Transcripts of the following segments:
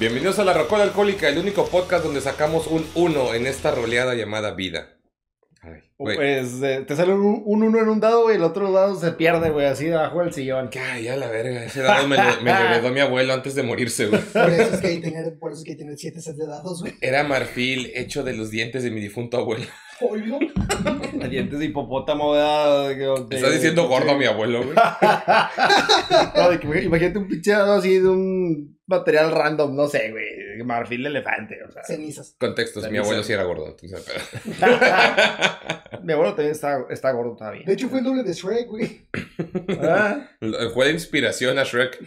Bienvenidos a La Rocola Alcohólica, el único podcast donde sacamos un uno en esta roleada llamada vida. Ay, güey. Pues eh, te sale un, un uno en un dado y el otro dado se pierde, güey, así debajo del sillón. Ay, ya la verga. Ese dado me, lo- me lo heredó mi abuelo antes de morirse, güey. Por eso es que hay que tener, por eso es que hay que tener siete sets de dados, güey. Era marfil hecho de los dientes de mi difunto abuelo. Oigo. Dientes de hipopótamo, ¿verdad? De que- Me de- está diciendo gordo a mi abuelo, güey. No, de que, imagínate un pinche dado así de un material random, no sé, güey. Marfil de elefante, o sea. Cenizas. Contextos, mi abuelo sí era gordo. Mi abuelo también está, está gordo todavía. De hecho, fue el doble de Shrek, güey. Ah, Fue de inspiración a Shrek.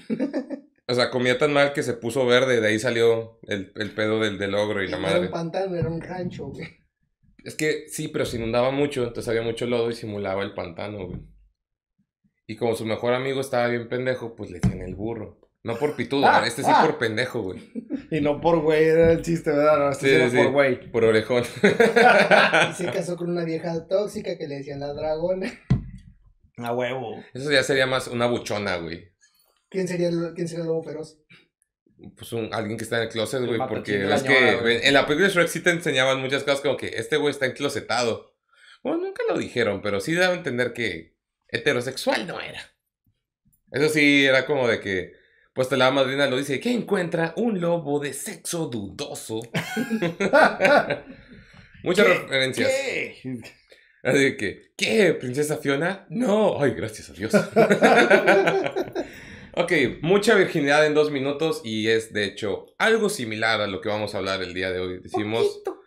O sea, comía tan mal que se puso verde, de ahí salió el, el pedo del, del ogro y la No era madre. un pantano, era un rancho, güey. Es que sí, pero se inundaba mucho, entonces había mucho lodo y simulaba el pantano, güey. Y como su mejor amigo estaba bien pendejo, pues le decían el burro. No por pitudo, Ah, este sí ah. por pendejo, güey. Y no por güey, era el chiste, ¿verdad? No, este Sí, sí era sí. por güey. Por orejón. Y se casó con una vieja tóxica que le decían la dragona. A huevo. Eso ya sería más una buchona, güey. ¿Quién sería el, quién sería el lobo feroz? Pues un, alguien que está en el closet, güey. Porque es que en la película de Shrek sí te enseñaban muchas cosas como que este güey está enclosetado. Bueno, nunca lo dijeron, pero sí daba a entender que heterosexual no era. Eso sí, era como de que, pues te la madrina lo dice, que encuentra un lobo de sexo dudoso. Muchas ¿Qué? referencias. ¿Qué? Así de que, ¿qué? ¿Princesa Fiona? No. Ay, gracias a Dios. ok, mucha virginidad en dos minutos y es de hecho algo similar a lo que vamos a hablar el día de hoy. Decimos, Poquito.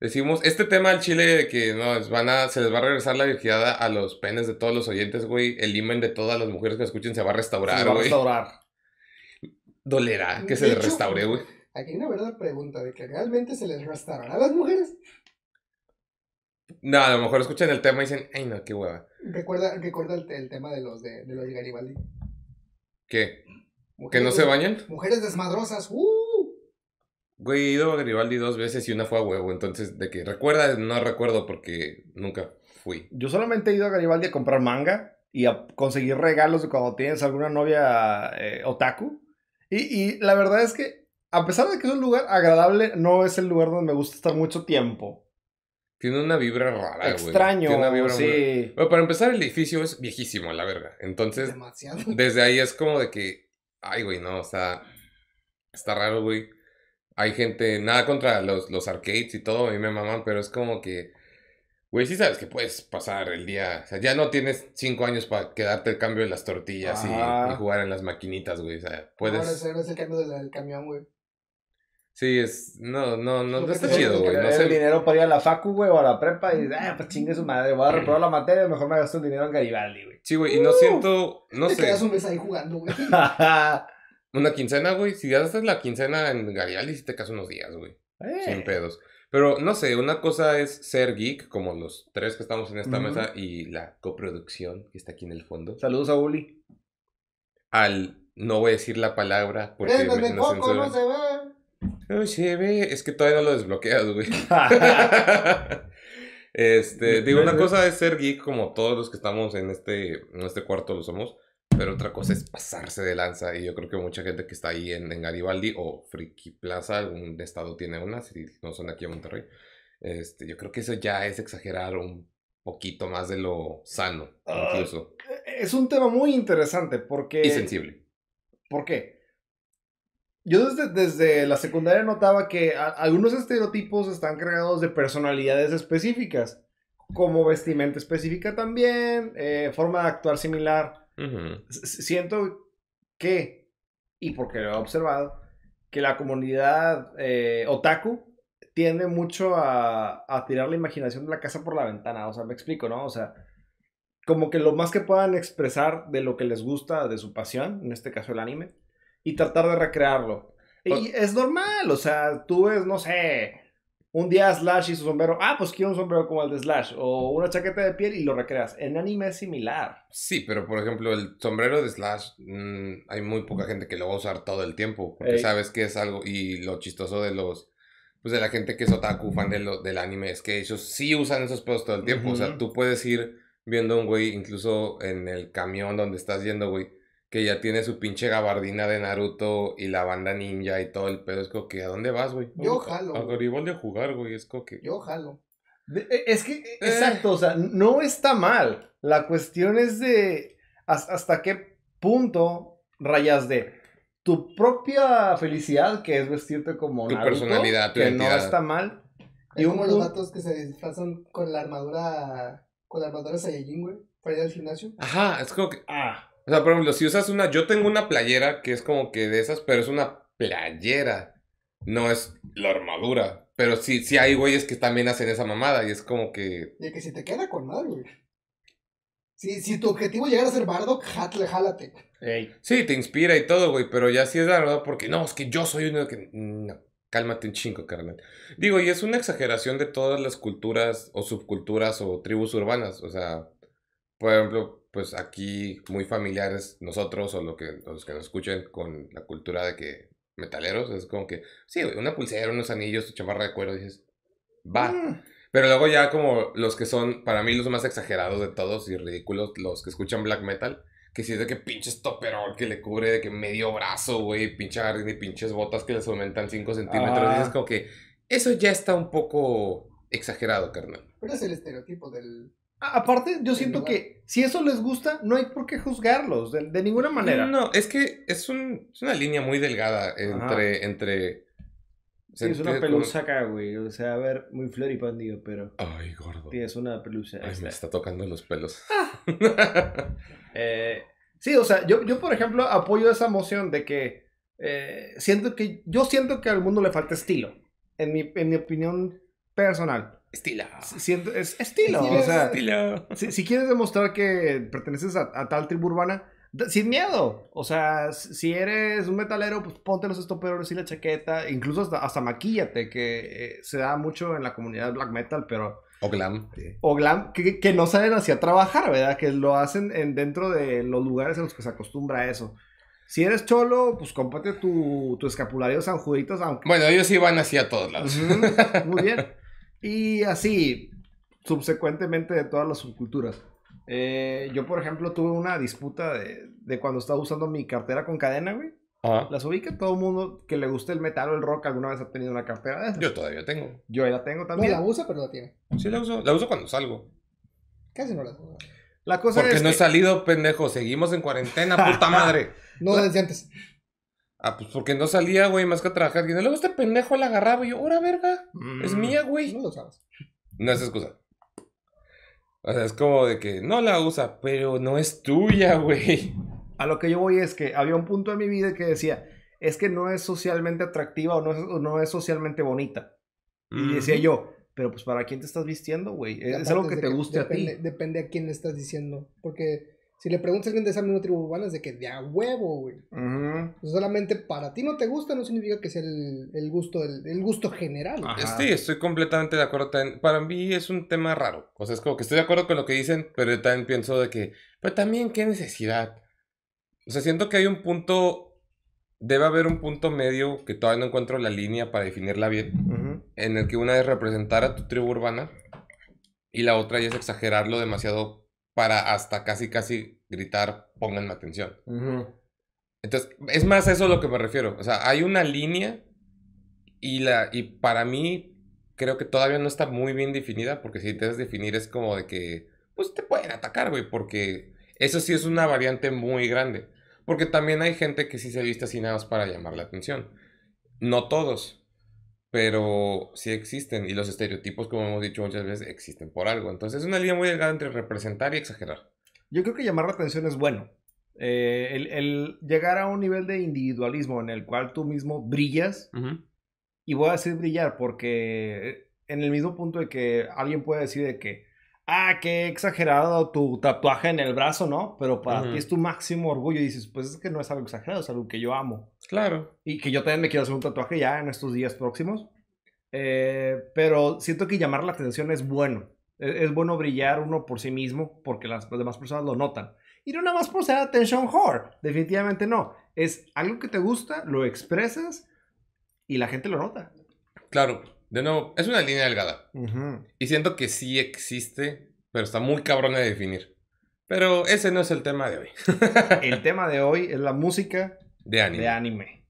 decimos, este tema al chile de que no, es- van a, se les va a regresar la virginidad a los penes de todos los oyentes, güey. El imen de todas las mujeres que escuchen se va a Se restaurar, va a güey. restaurar. Dolerá que De se les hecho, restaure, güey. Aquí hay una verdadera pregunta de que realmente se les restaurará a las mujeres. No, a lo mejor escuchan el tema y dicen, ay no, qué hueva. Recuerda, recuerda el, el tema de los de, de los de Garibaldi. ¿Qué? ¿Que no se bañan? Mujeres desmadrosas. ¡Uh! Güey, he ido a Garibaldi dos veces y una fue a huevo. Entonces, de que recuerda, no recuerdo porque nunca fui. Yo solamente he ido a Garibaldi a comprar manga y a conseguir regalos de cuando tienes alguna novia eh, otaku. Y, y la verdad es que, a pesar de que es un lugar agradable, no es el lugar donde me gusta estar mucho tiempo. Tiene una vibra rara, güey. Extraño, Tiene una vibra muy- sí. Bueno, para empezar, el edificio es viejísimo, la verga. Entonces, Demasiado. desde ahí es como de que, ay, güey, no, está, está raro, güey. Hay gente, nada contra los, los arcades y todo, a mí me maman, pero es como que, güey, sí sabes que puedes pasar el día, o sea, ya no tienes cinco años para quedarte el cambio de las tortillas y, jugar en las maquinitas, güey, o sea, puedes... es, ahora es el cambio del camión, güey. Sí, es, no, no, no, no está chido, güey, no el sé. dinero para ir a la facu, güey, o a la prepa y, ah, pues chingue su madre, voy a reprobar la materia, mejor me gasto el dinero en Garibaldi, güey. Sí, güey, y no siento, no Te sé, quedas un mes ahí jugando, güey. una quincena, güey, si haces la quincena en Garibaldi, sí te casas unos días, güey. Eh. Sin pedos. Pero no sé, una cosa es ser geek, como los tres que estamos en esta mesa, y la coproducción que está aquí en el fondo. Saludos a Uli. Al no voy a decir la palabra porque Préndeme me, el nos foco, no se ve. Se ve, es que todavía no lo desbloqueas, güey. este, digo, una cosa es ser geek como todos los que estamos en este, en este cuarto lo somos, pero otra cosa es pasarse de lanza y yo creo que mucha gente que está ahí en, en Garibaldi o Friki Plaza, algún estado tiene una, si no son aquí a Monterrey, este, yo creo que eso ya es exagerar un poquito más de lo sano, Ah. incluso, Es un tema muy interesante porque... y sensible. ¿Por qué? Yo desde, desde la secundaria notaba que a- algunos estereotipos están cargados de personalidades específicas, como vestimenta específica también, eh, forma de actuar similar. Siento que, y porque lo he observado, que la comunidad eh, otaku tiende mucho a, a tirar la imaginación de la casa por la ventana. O sea, me explico, ¿no? O sea, como que lo más que puedan expresar de lo que les gusta, de su pasión, en este caso el anime, y tratar de recrearlo. Y es normal, o sea, tú ves, no sé, un día Slash y su sombrero, ah, pues quiero un sombrero como el de Slash, o una chaqueta de piel y lo recreas. En anime es similar. Sí, pero por ejemplo, el sombrero de Slash, mm, hay muy poca gente que lo va a usar todo el tiempo, porque Ey. sabes que es algo, y lo chistoso de los, pues de la gente que es otaku, fan de lo- del anime, es que ellos sí usan esos pedos todo el tiempo, o sea, tú puedes ir viendo a un güey, incluso en el camión donde estás yendo, güey, que ya tiene su pinche gabardina de Naruto y la banda ninja y todo el pedo. Es como que, ¿a dónde vas, güey? Yo jalo, A a jugar, güey. Es como que. Yo jalo. De- e- Es que, exacto, o sea, no está mal. La cuestión es de has- hasta qué punto rayas de tu propia felicidad, que es vestirte como Tu Naruto, personalidad, tu que no está mal. Es Y un como los vatos que se disfrazan con la armadura. Con la armadura Saiyajin, güey. Para ir al gimnasio. Ajá, es como que. Ah, O sea, por ejemplo, si usas una. Yo tengo una playera que es como que de esas, pero es una playera. No es la armadura. Pero sí, sí hay güeyes que también hacen esa mamada. Y es como que. Y que si te queda con madre, güey. Si, si tu objetivo es llegar a ser Bardock, játale, jálate. ey. Sí, te inspira y todo, güey. Pero ya sí es la verdad, porque no, es que yo soy uno que. No, cálmate un chingo, carnal. Digo, y es una exageración de todas las culturas o subculturas o tribus urbanas. O sea, por ejemplo, pues aquí muy familiares nosotros o lo que, los que nos escuchen con la cultura de que metaleros, es como que, sí, una pulsera, unos anillos, tu chamarra de cuero, dices, va. Mm. Pero luego ya como los que son, para mí, los más exagerados de todos y ridículos, los que escuchan black metal, que si es de que pinches toperol que le cubre de que medio brazo, güey, pinche y pinches botas que les aumentan 5 centímetros, Ah. dices como que eso ya está un poco exagerado, carnal. Pero es el estereotipo del. Aparte, yo siento que si eso les gusta, no hay por qué juzgarlos, de, de ninguna manera. No, es que es, un, es una línea muy delgada entre... entre Sí, es una pelusa acá, güey. O sea, a ver, muy floripondio, pero Ay, gordo. tienes una pelusa. Ay, me está tocando los pelos. Eh, sí, o sea, yo, yo por ejemplo apoyo esa moción de que eh, siento que yo siento que al mundo le falta estilo, en mi, en mi opinión personal. Estila. Siento, es estilo, Estilo. o sea, Estila. si, si quieres demostrar que perteneces a, a tal tribu urbana, sin miedo. O sea, si eres un metalero, pues ponte los estoperos y la chaqueta, incluso hasta, hasta maquíllate, que eh, se da mucho en la comunidad black metal, pero O glam. o glam que, que no salen hacia trabajar, ¿verdad? Que lo hacen en, dentro de los lugares en los que se acostumbra a eso. Si eres cholo, pues cómprate tu, tu escapulario San Juditos, aunque... Bueno, ellos sí van así a todos lados. Muy bien. Y así, subsecuentemente de todas las subculturas. Eh, yo, por ejemplo, tuve una disputa de, de cuando estaba usando mi cartera con cadena, güey. Ajá. Las ubica todo el mundo que le guste el metal o el rock alguna vez ha tenido una cartera de esas. Yo todavía tengo. Yo la tengo No también. la usa, pero la tiene. Sí, la uso. La uso cuando salgo. Casi no la usa. La cosa Porque es no he salido, pendejo. Seguimos en cuarentena, puta madre. No desde antes. Ah, pues porque no salía, güey, más que a trabajar. Y luego este pendejo la agarraba y yo, ahora verga. Es Mm. mía, güey. No lo usabas. No es excusa. O sea, es como de que no la usa, pero no es tuya, güey. A lo que yo voy es que había un punto en mi vida que decía, es que no es socialmente atractiva o no es, o no es socialmente bonita. Y decía yo, pero pues para quién te estás vistiendo, güey. Es algo que te guste depende, a ti. Depende a quién le estás diciendo. Porque si le preguntas a alguien de esa misma tribu urbana, es de que de a huevo, güey. Solamente para ti no te gusta, no significa que sea el, el gusto, el, el gusto general. Sí, estoy completamente de acuerdo. también. Para mí es un tema raro. O sea, es como que estoy de acuerdo con lo que dicen, pero también pienso de que, pero también qué necesidad. O sea, siento que hay un punto, debe haber un punto medio que todavía no encuentro la línea para definirla bien, en el que una es representar a tu tribu urbana y la otra ya es exagerarlo demasiado para hasta casi casi gritar, pónganme atención. Entonces, es más a eso a lo que me refiero. O sea, hay una línea y, la, y para mí creo que todavía no está muy bien definida porque si intentas definir es como de que, pues te pueden atacar, güey, porque eso sí es una variante muy grande. Porque también hay gente que sí se viste así nada más para llamar la atención. No todos, pero sí existen y los estereotipos, como hemos dicho muchas veces, existen por algo. Entonces es una línea muy delgada entre representar y exagerar. Yo creo que llamar la atención es bueno. Eh, el, el llegar a un nivel de individualismo en el cual tú mismo brillas, y voy a decir brillar porque en el mismo punto de que alguien puede decir de que, ah, qué exagerado tu tatuaje en el brazo, ¿no? Pero para Ujú. ti es tu máximo orgullo y dices, pues es que no es algo exagerado, es algo que yo amo. Claro. Y que yo también me quiero hacer un tatuaje ya en estos días próximos. Eh, pero siento que llamar la atención es bueno. Es, es bueno brillar uno por sí mismo porque las, las demás personas lo notan. Y no nada más por ser attention whore. Definitivamente no. Es algo que te gusta, lo expresas y la gente lo nota. Claro. De nuevo, es una línea delgada. Y siento que sí existe, pero está muy cabrón de definir. Pero ese no es el tema de hoy. El tema de hoy es la música De anime. de anime.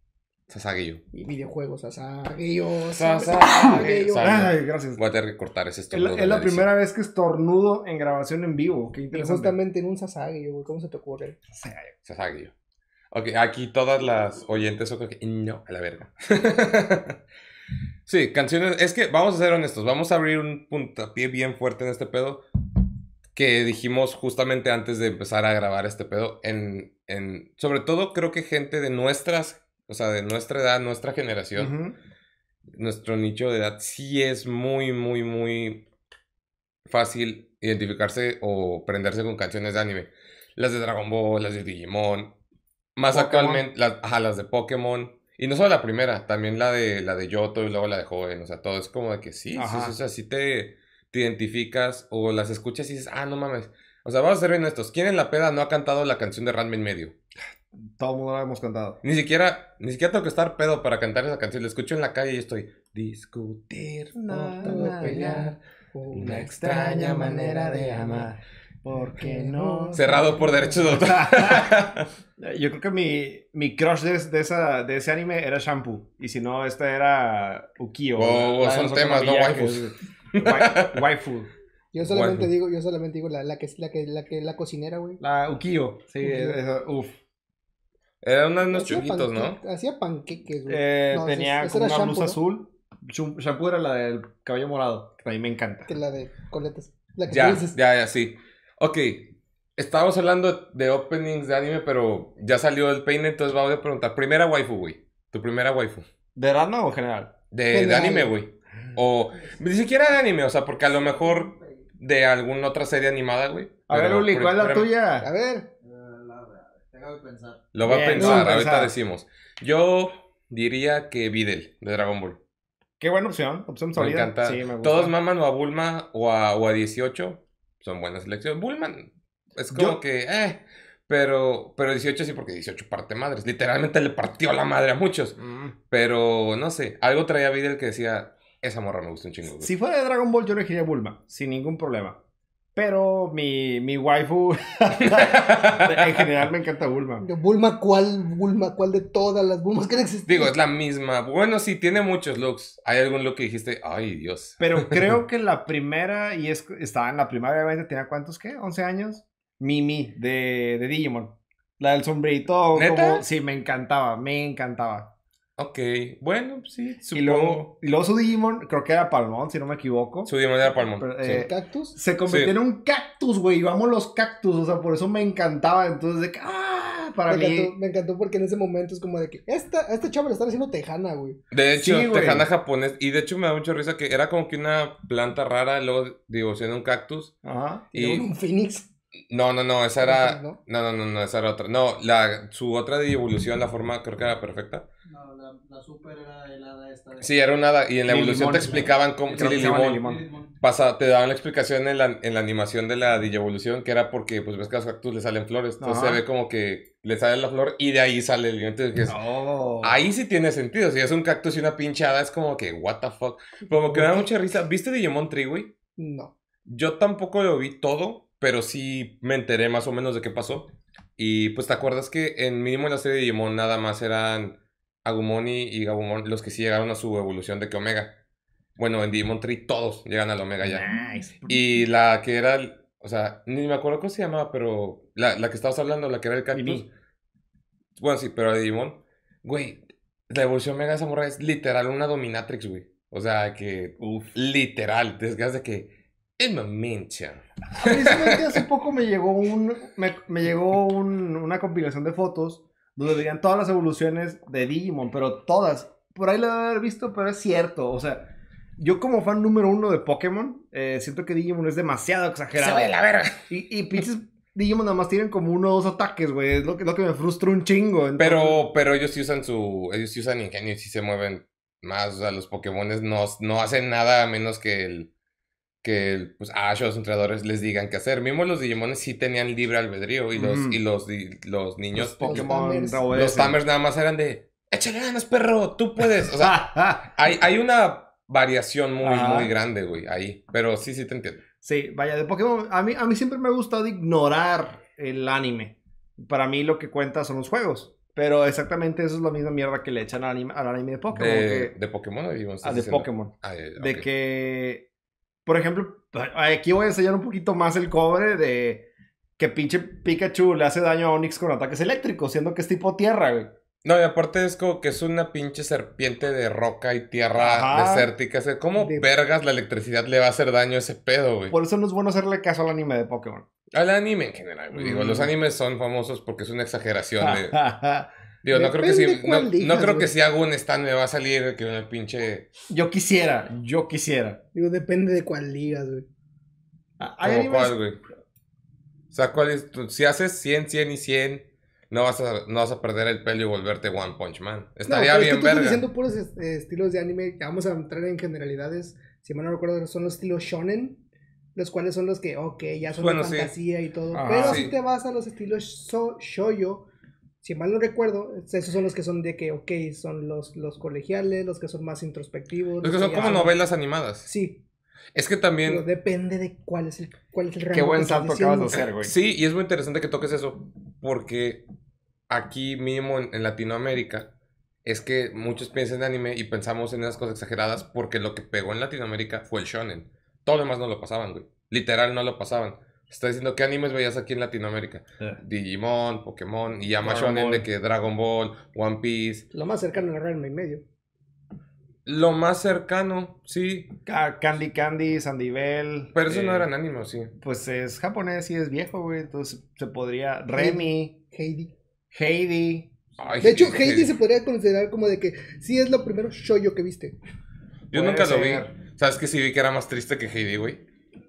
Sasageyo. Y videojuegos, Sasageyo, Sasageyo. Sasageyo. Sasageyo. Ay, gracias. Voy a tener que cortar ese Es estornudo. es la primera vez que estornudo en grabación en vivo. Qué Y interesante. justamente en un Sasageyo, güey. ¿Cómo se te ocurre? Sasageyo. Ok, aquí todas las oyentes son que no, a la verga. sí, canciones. Es que vamos a ser honestos. Vamos a abrir un puntapié bien fuerte en este pedo. Que dijimos justamente antes de empezar a grabar este pedo. En, en, sobre todo, creo que gente de nuestras. O sea, de nuestra edad, nuestra generación. Nuestro nicho de edad sí es muy, muy, muy fácil identificarse o prenderse con canciones de anime. Las de Dragon Ball, las de Digimon. Más Pokémon. actualmente, las, ajá, las de Pokémon. Y no solo la primera, también la de la de Yoto y luego la de Joven. O sea, todo es como de que sí, sí, sí, o sea, sí te, te identificas o las escuchas y dices, ah, no mames. O sea, vamos a ser bien estos. ¿Quién en la peda no ha cantado la canción de Ranma en medio? Todo el mundo lo hemos cantado. Ni siquiera, ni siquiera tengo que estar pedo para cantar esa canción. La escucho en la calle y estoy discutir, no, todo pelear. Una extraña manera de amar. ¿Por qué no? Cerrado por derechos de autor. Yo creo que mi, mi crush de, de esa, de ese anime era Shampoo. Y si no, esta era Ukio. Oh, la son temas, no waifus. Wai- Waifu. Yo solamente digo, yo solamente digo la, la que es la que la que la cocinera, güey. La Ukio. Sí, Ukio. uf. Eran unos, unos Hacía chunguitos, ¿no? Hacía panqueques, güey. Eh, No, tenía ese- como era una shampoo, blusa ¿no? azul. Shampoo era la del cabello morado. Que a mí me encanta. Que la de coletas. La que Ya, dices. ya, ya, sí. Ok. Estábamos hablando de openings de anime, pero ya salió el peine, entonces vamos a preguntar. Primera waifu, güey. Tu primera waifu. ¿De Rana o general? De, de General. anime, güey. O ni siquiera de anime, o sea, porque a lo mejor de alguna otra serie animada, güey. A ver, Uli, ¿cuál es la tuya? A ver. Tengo que pensar. Lo va a pensar, ahorita decimos. Yo diría que Videl, de Dragon Ball. Qué buena opción. Opción Me sólida. encanta. Sí, me gusta. Todos maman o a Bulma o a, o a 18. Son buenas elecciones. Bulma es como Yo- que, eh. Pero, pero 18 sí, porque 18 parte madres. Literalmente le partió la madre a muchos. Mm. Pero no sé, algo traía Videl que decía, esa morra me gusta un chingo. güey". Si fuera de Dragon Ball, yo elegiría Bulma, sin ningún problema. Pero mi, mi waifu, en general me encanta Bulma. Bulma, ¿cuál Bulma? ¿Cuál de todas las Bulmas que han existido? Digo, es la misma. Bueno, sí, tiene muchos looks. ¿Hay algún look que dijiste, ay, Dios? Pero creo que la primera, y es, estaba en la primaria, obviamente tenía cuántos, ¿qué? ¿11 años? Mimi, de, de Digimon. La del sombrerito. ¿Neta? Como, sí, me encantaba, me encantaba. Ok, bueno, sí, Y supongo. luego, y luego su Digimon, creo que era Palmón, si no me equivoco. Su Demon era Palmón. Pero, sí. eh, ¿El cactus? Se convirtió Sí. en un cactus, güey. Yo amo los cactus, o sea, por eso me encantaba. Entonces, de que, ¡ah! Para Me mí. encantó, me encantó porque en ese momento es como de que esta, a esta chava le están haciendo tejana, güey. De hecho, Sí, tejana japonés. Y de hecho me da mucha risa que era como que una planta rara, luego divorció en un cactus. Ajá. Y luego Y un Phoenix. No, no, no, esa era. ¿No? No, no, no, no, esa era otra. No, la, su otra evolución, la forma creo que era perfecta. No, la, la super era helada esta de. Sí, era una hada. Y en la evolución Limón. te explicaban cómo. Sí, Limón. Pasa, te daban la explicación en la, en la animación de la Digievolución, que era porque, pues ves que a los cactus le salen flores. Entonces Ajá. se ve como que le sale la flor y de ahí sale el limón. Entonces. Ahí sí tiene sentido. Si es un cactus y una pinchada, es como que, what the fuck. Como que me da mucha risa. ¿Viste Digimon Tree, güey? No. Yo tampoco lo vi todo, pero sí me enteré más o menos de qué pasó. Y pues te acuerdas que en mínimo en la serie de Digimon nada más eran Agumon y, Gabumon los que sí llegaron a su evolución de que Omega. Bueno, en Digimon Tree todos llegan al Omega ya. Nice. Y la que era, o sea, ni me acuerdo cómo se llamaba, pero la, la que estabas hablando, la que era el cactus. Bueno, sí, pero de Digimon, güey, la evolución mega de esa morra es literal una dominatrix, güey. O sea, que, Uf. literal, desde de que, es mamincha. Precisamente hace poco me llegó un. Me, me llegó un- una compilación de fotos donde veían todas las evoluciones de Digimon, pero todas. Por ahí lo debe haber visto, pero es cierto. O sea, yo como fan número uno de Pokémon, eh, siento que Digimon es demasiado exagerado. verga. Y, y pinches Digimon nada más tienen como uno o dos ataques, güey. Es lo que, lo que me frustra un chingo. entonces- Pero, pero ellos sí usan su, ellos sí usan ingenio y sí se mueven más. O sea, los Pokémones no, no hacen nada a menos que el, que pues Ash o los entrenadores les digan qué hacer. Mismo los Digimones sí tenían libre albedrío y los, Ujú. y los, di- los niños, los Pokémon Tamers. los. Tamers nada más eran de, échale ganas, perro, tú puedes. O sea, hay, hay una variación muy, Ajá. muy grande, güey, ahí. Pero sí, sí te entiendo. Sí, vaya, de Pokémon, a mí, a mí siempre me ha gustado ignorar el anime. Para mí lo que cuenta son los juegos. Pero exactamente eso es la misma mierda que le echan al anime, al anime de Pokémon. ¿De, que- de Pokémon o Digimon? ah, de diciendo? Pokémon. Ah, eh, De que, por ejemplo, aquí voy a enseñar un poquito más el cobre de que pinche Pikachu le hace daño a Onix con ataques eléctricos, siendo que es tipo tierra, güey. No, y aparte es como que es una pinche serpiente de roca y tierra Ajá. desértica. O sea, ¿Cómo De- vergas la electricidad le va a hacer daño a ese pedo, güey? Por eso no es bueno hacerle caso al anime de Pokémon. Al anime en general, güey. Digo, Mm. los animes son famosos porque es una exageración de... Digo, no creo que si... No, no digas, creo que si hago un stand me va a salir que una pinche... yo quisiera, yo quisiera. Digo, depende de cuál ligas, güey. Ah, Hay ¿Cómo animes cuál, güey? O sea, ¿cuál es tu- Si haces 100, 100 y 100, no vas a, no vas a perder el pelo y volverte One Punch Man. No, Estaría es que bien tú estás verga. diciendo puros est- eh, estilos de anime. ya Vamos a entrar en generalidades. Si mal no recuerdo, son los estilos shonen. Los cuales son los que, ok, ya son Bueno, de sí. fantasía y todo. Ajá. pero Sí. si te vas a los estilos so- shoyo, si mal no recuerdo, esos son los que son de que, ok, son los, los colegiales, los que son más introspectivos. Es que los son como novelas animadas. Sí, Es que pero también... depende de cuál es el, cuál es el rango. Qué buen salto acabas de hacer, güey. Sí, y es muy interesante que toques eso, porque aquí mínimo en, en Latinoamérica es que muchos piensan en anime y pensamos en esas cosas exageradas porque lo que pegó en Latinoamérica fue el shonen. Todo lo demás no lo pasaban, güey. Literal no lo pasaban. Está diciendo qué animes veías aquí en Latinoamérica. Digimon, Pokémon y shonen de que Dragon Ball, One Piece. Lo más cercano a Ranma y medio. Lo más cercano, sí. Ca- Candy Candy, Sandivel. Pero eso no eh, eran animes, sí. Pues es japonés y es viejo, güey. Entonces se podría. Remy, Heidi. Heidi. Ay, De hecho, Heidi se podría considerar como de que sí es lo primero shoyo que viste. Yo Puede nunca lo vi. ¿Sabes que sí vi que era más triste que Heidi, güey?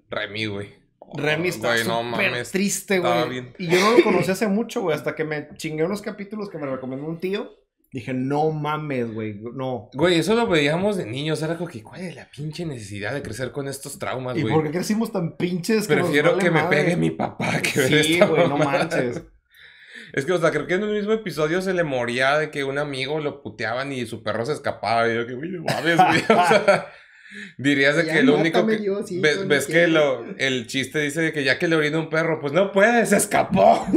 Remy, güey. Remy está güey, no súper mames. triste, estaba güey. bien. Y yo no lo conocí hace mucho, güey. Hasta que me chingué unos capítulos que me recomendó un tío. Dije, no mames, güey. No. Güey, eso lo veíamos de niños. Era como que, ¿cuál es la pinche necesidad de crecer con estos traumas, ¿Y güey? por qué crecimos tan pinches? que Prefiero vale que me pegue mi papá que ver Sí, esta güey, no manches. Es que, o sea, creo que en el mismo episodio se le moría de que un amigo lo puteaban y su perro se escapaba. Y yo, que, güey, mames, güey. O sea, dirías de Ya que lo único mátame que. yo, sí, ves ves que lo, el chiste dice de que ya que le orina un perro, pues no puede, se escapó.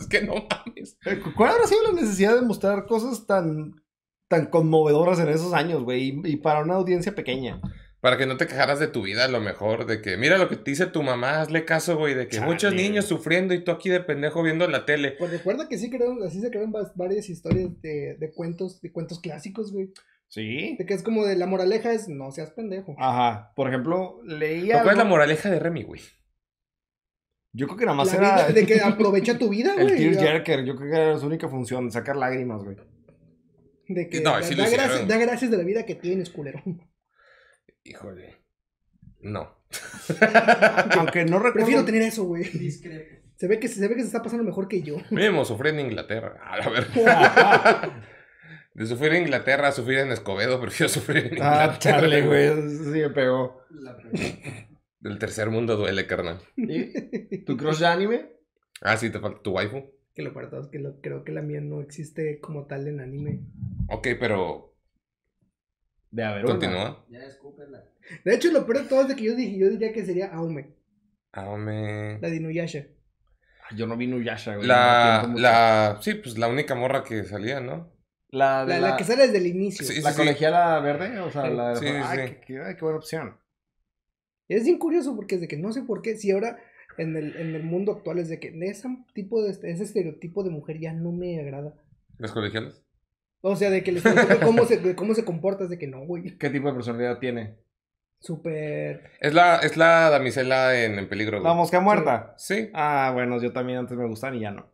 Es que no mames. ¿Cuál habrá sido la necesidad de mostrar cosas tan, tan conmovedoras en esos años, güey? Y, y para una audiencia pequeña. Para que no te quejaras de tu vida, a lo mejor, de que mira lo que te dice tu mamá, hazle caso, güey, de que Chale. muchos niños sufriendo y tú aquí de pendejo viendo la tele. Pues recuerda que sí crearon, así se crearon varias historias de, de cuentos, de cuentos clásicos, güey. Sí. De que es como de la moraleja es no seas pendejo. Ajá. Por ejemplo, leía. ¿Pero ¿Cuál es la moraleja de Remy, güey? Yo creo que nada más La era de que aprovecha tu vida, el güey. tear ya. jerker. Yo creo que era su única función, sacar lágrimas, güey. De que No, da, sí lo da gracias, da gracias de la vida que tienes, culero. Híjole. No. Aunque no recuerdo. Prefiero tener eso, güey. Discrepo. Se ve que se ve que se está pasando mejor que yo. Sufrí en Inglaterra. A la ver. De sufrir en Inglaterra a sufrir en Escobedo, prefiero sufrir en Inglaterra. ah, chale, güey. Sí me pegó. La. Del tercer mundo duele, carnal. ¿Y ¿Tu crush de anime? Ah, sí, te falta tu waifu. Que lo peor es que lo- creo que la mía no existe como tal en anime. Ok, pero De haber una. continúa. Ya escúpela. De hecho, lo peor de todo es de que yo, dije, yo diría que sería Aume, Ah, me... la de Inuyasha. Yo no vi Nuyasha, güey. La, la, sí, pues la única morra que salía, ¿no? La, de La, la, la que sale desde el inicio. Sí, la colegiala verde, o sea, Sí. la de... Sí, sí, ay, sí. Qué, qué- ay, qué buena opción. Es bien curioso porque es de que no sé por qué, si ahora en el, en el mundo actual es de que ese tipo de ese estereotipo de mujer ya no me agrada. ¿Los colegiales? O sea, de que de cómo se, de cómo se comporta es de que no, güey. ¿Qué tipo de personalidad tiene? Súper. Es la, es la damisela en, en peligro, güey. La mosca muerta. Sí. Ah, bueno, yo también antes me gustan y ya no.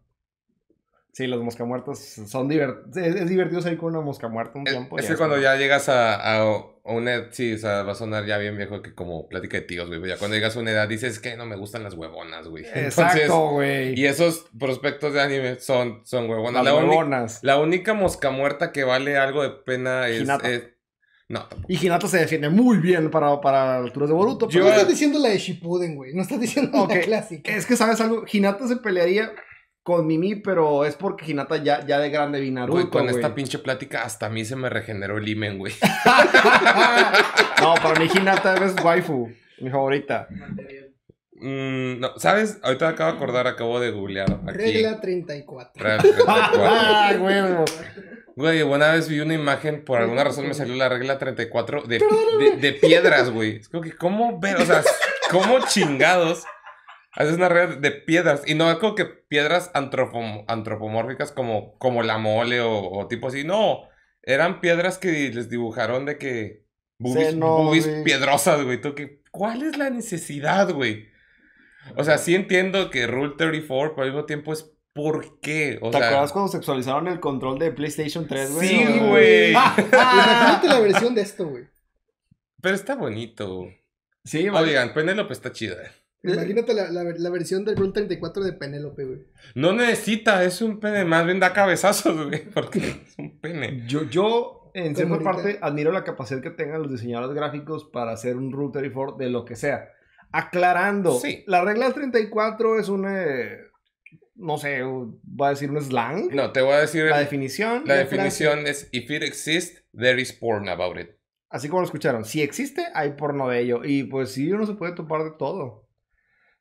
Sí, las mosca muertas son divertidos. Es, es divertido salir con una mosca muerta un Es, tiempo. es que cuando como- ya llegas a, a, a una edad, sí, o sea, va a sonar ya bien viejo que como plática de tíos, güey. Ya cuando llegas a una edad dices que no me gustan las huevonas, güey. Exacto, güey. y esos prospectos de anime son, son huevonas. Las La, huevonas. la única mosca muerta que vale algo de pena es... Hinata. es- no, tampoco. Y Hinata se defiende muy bien para, para alturas de Boruto. Yo- No pero- estás diciendo la de Shippuden, güey. No estás diciendo Ok, la clásica. Es que, ¿sabes algo? Hinata se pelearía con Mimi, pero es porque Hinata ya, ya de grande vi Naruto, Güey, con güey. esta pinche plática hasta a mí se me regeneró el imen, güey. no, para mí Hinata es waifu. Mi favorita. Mm, no, ¿sabes? Ahorita acabo de acordar, acabo de googlear. Aquí. Regla 34. Regla 34. ¡Ah, huevo! Güey, una vez vi una imagen, por alguna razón me salió la regla 34 de, de, de piedras, güey. Es como que, ¿cómo ver? O sea, ¿cómo chingados haces una regla de piedras? Y no es como que piedras antropom- antropomórficas como, como la mole o, o tipo así. No, eran piedras que les dibujaron de que... Boobies, Sí, no, güey. piedrosas, güey. Tú que, ¿Cuál es la necesidad, güey? O sea, sí entiendo que Rule 34, pero al mismo tiempo es ¿por qué? O ¿Te sea, acuerdas cuando sexualizaron el control de PlayStation 3, güey? Sí, güey. Imagínate la versión de esto, güey. Pero está bonito. Sí. Oigan, Penélope está chida. Imagínate la, la, la versión del Rule 34 de Penélope, güey. No necesita, es un pene. Más bien da cabezazos, güey. Porque es un pene. Yo, yo, en cierta ahorita. parte, admiro la capacidad que tengan los diseñadores gráficos para hacer un Rule 34 de lo que sea. Aclarando, Sí. la regla 34 es un, eh, no sé, voy a decir un slang. No, te voy a decir. La La, definición, la definición es: If it exists, there is porn about it. así como lo escucharon, si existe, hay porno de ello. Y pues sí, uno se puede topar de todo.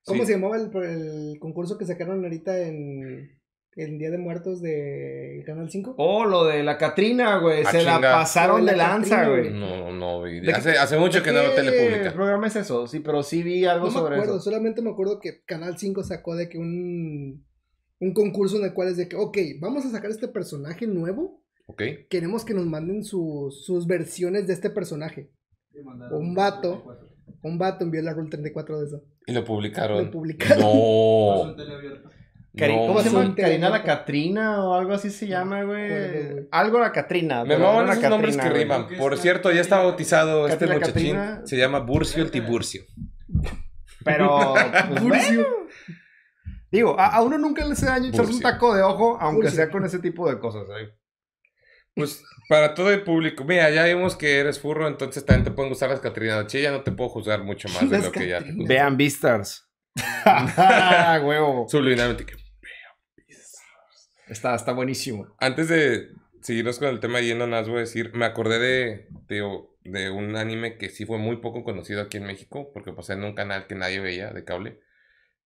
¿Cómo Sí. se llamaba el, el concurso que sacaron ahorita en el Día de Muertos de Canal 5? Oh, lo de la Catrina, güey. Ah, Se la pasaron de de la lanza, güey. No, no, güey. ¿De Hace, hace mucho que no veo tele ¿Qué pública. programa es eso? Sí, pero sí vi algo No me sobre acuerdo, eso. solamente me acuerdo que Canal 5 sacó de que un, un concurso en el cual es de que, ok, vamos a sacar este personaje nuevo, Ok. queremos que nos manden sus, sus versiones de este personaje. Un vato. 34. Un vato envió la Rule 34 de eso. Y lo publicaron. Lo publicaron. No. Cari- no. ¿Cómo se llama? Karina la. Catrina o algo así se llama, güey. Algo la Catrina. Me maman esos nombres que Catrina, riman. Por cierto, ya está Catrina- bautizado este Catrina, muchachín. Catrina. Se llama Burcio el Tiburcio. Pero, pues, Burcio. bueno. Digo, a, a uno nunca le hace daño echarse un taco de ojo, aunque Burcio. sea con ese tipo de cosas. ¿eh? Pues para todo el público. Mira, ya vimos que eres furro, entonces también te pueden gustar las Catrinas. Che, ya no te puedo juzgar mucho más de Las lo que ya te. Vean Beastars. Ah, huevo. Subliminalmente. que- Está, está buenísimo. Antes de seguirnos con el tema yendo, nada más voy a decir, me acordé de, de, de un anime que sí fue muy poco conocido aquí en México, porque pasé en un canal que nadie veía de cable.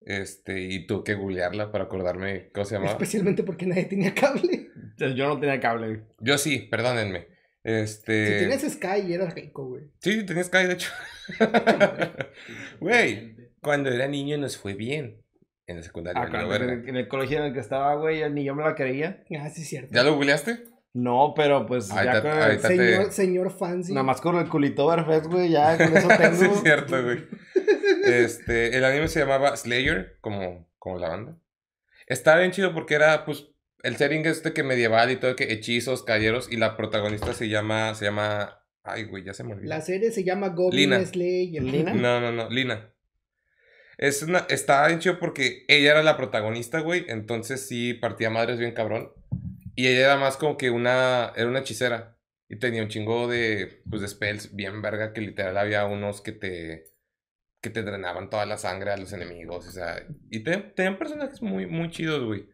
Este, y tuve que googlearla para acordarme cómo se llamaba. Especialmente porque nadie tenía cable. Yo no tenía cable. Yo sí, perdónenme. Este. Si tenías Sky era rico, güey. Sí, tenías Sky, de hecho. Güey, cuando era niño nos fue bien. En la secundaria. Ah, claro, en, en el colegio en el que estaba, güey, ni yo me la creía. Ah, sí, es cierto. ¿Ya lo googleaste? No, pero pues Ahí ya está- con el. Señor, te- señor fancy. nada más con el culito perfect, güey, ya con eso tengo. sí, es cierto, güey. Este, el anime se llamaba Slayer, como, como la banda. Estaba bien chido porque era, pues, el setting este que medieval y todo, que hechizos, caballeros, y la protagonista se llama, se llama, ay, güey, ya se me olvidó. La serie se llama Goblin Lina. Slayer. ¿Lina? No, no, no, Lina. Es una, estaba bien chido porque ella era la protagonista, güey, entonces sí partía madres bien cabrón. Y ella era más como que una, era una hechicera. Y tenía un chingo de, pues, de spells bien verga que literal había unos que te, que te drenaban toda la sangre a los enemigos, o sea, y te- tenían personajes muy, muy chidos, güey.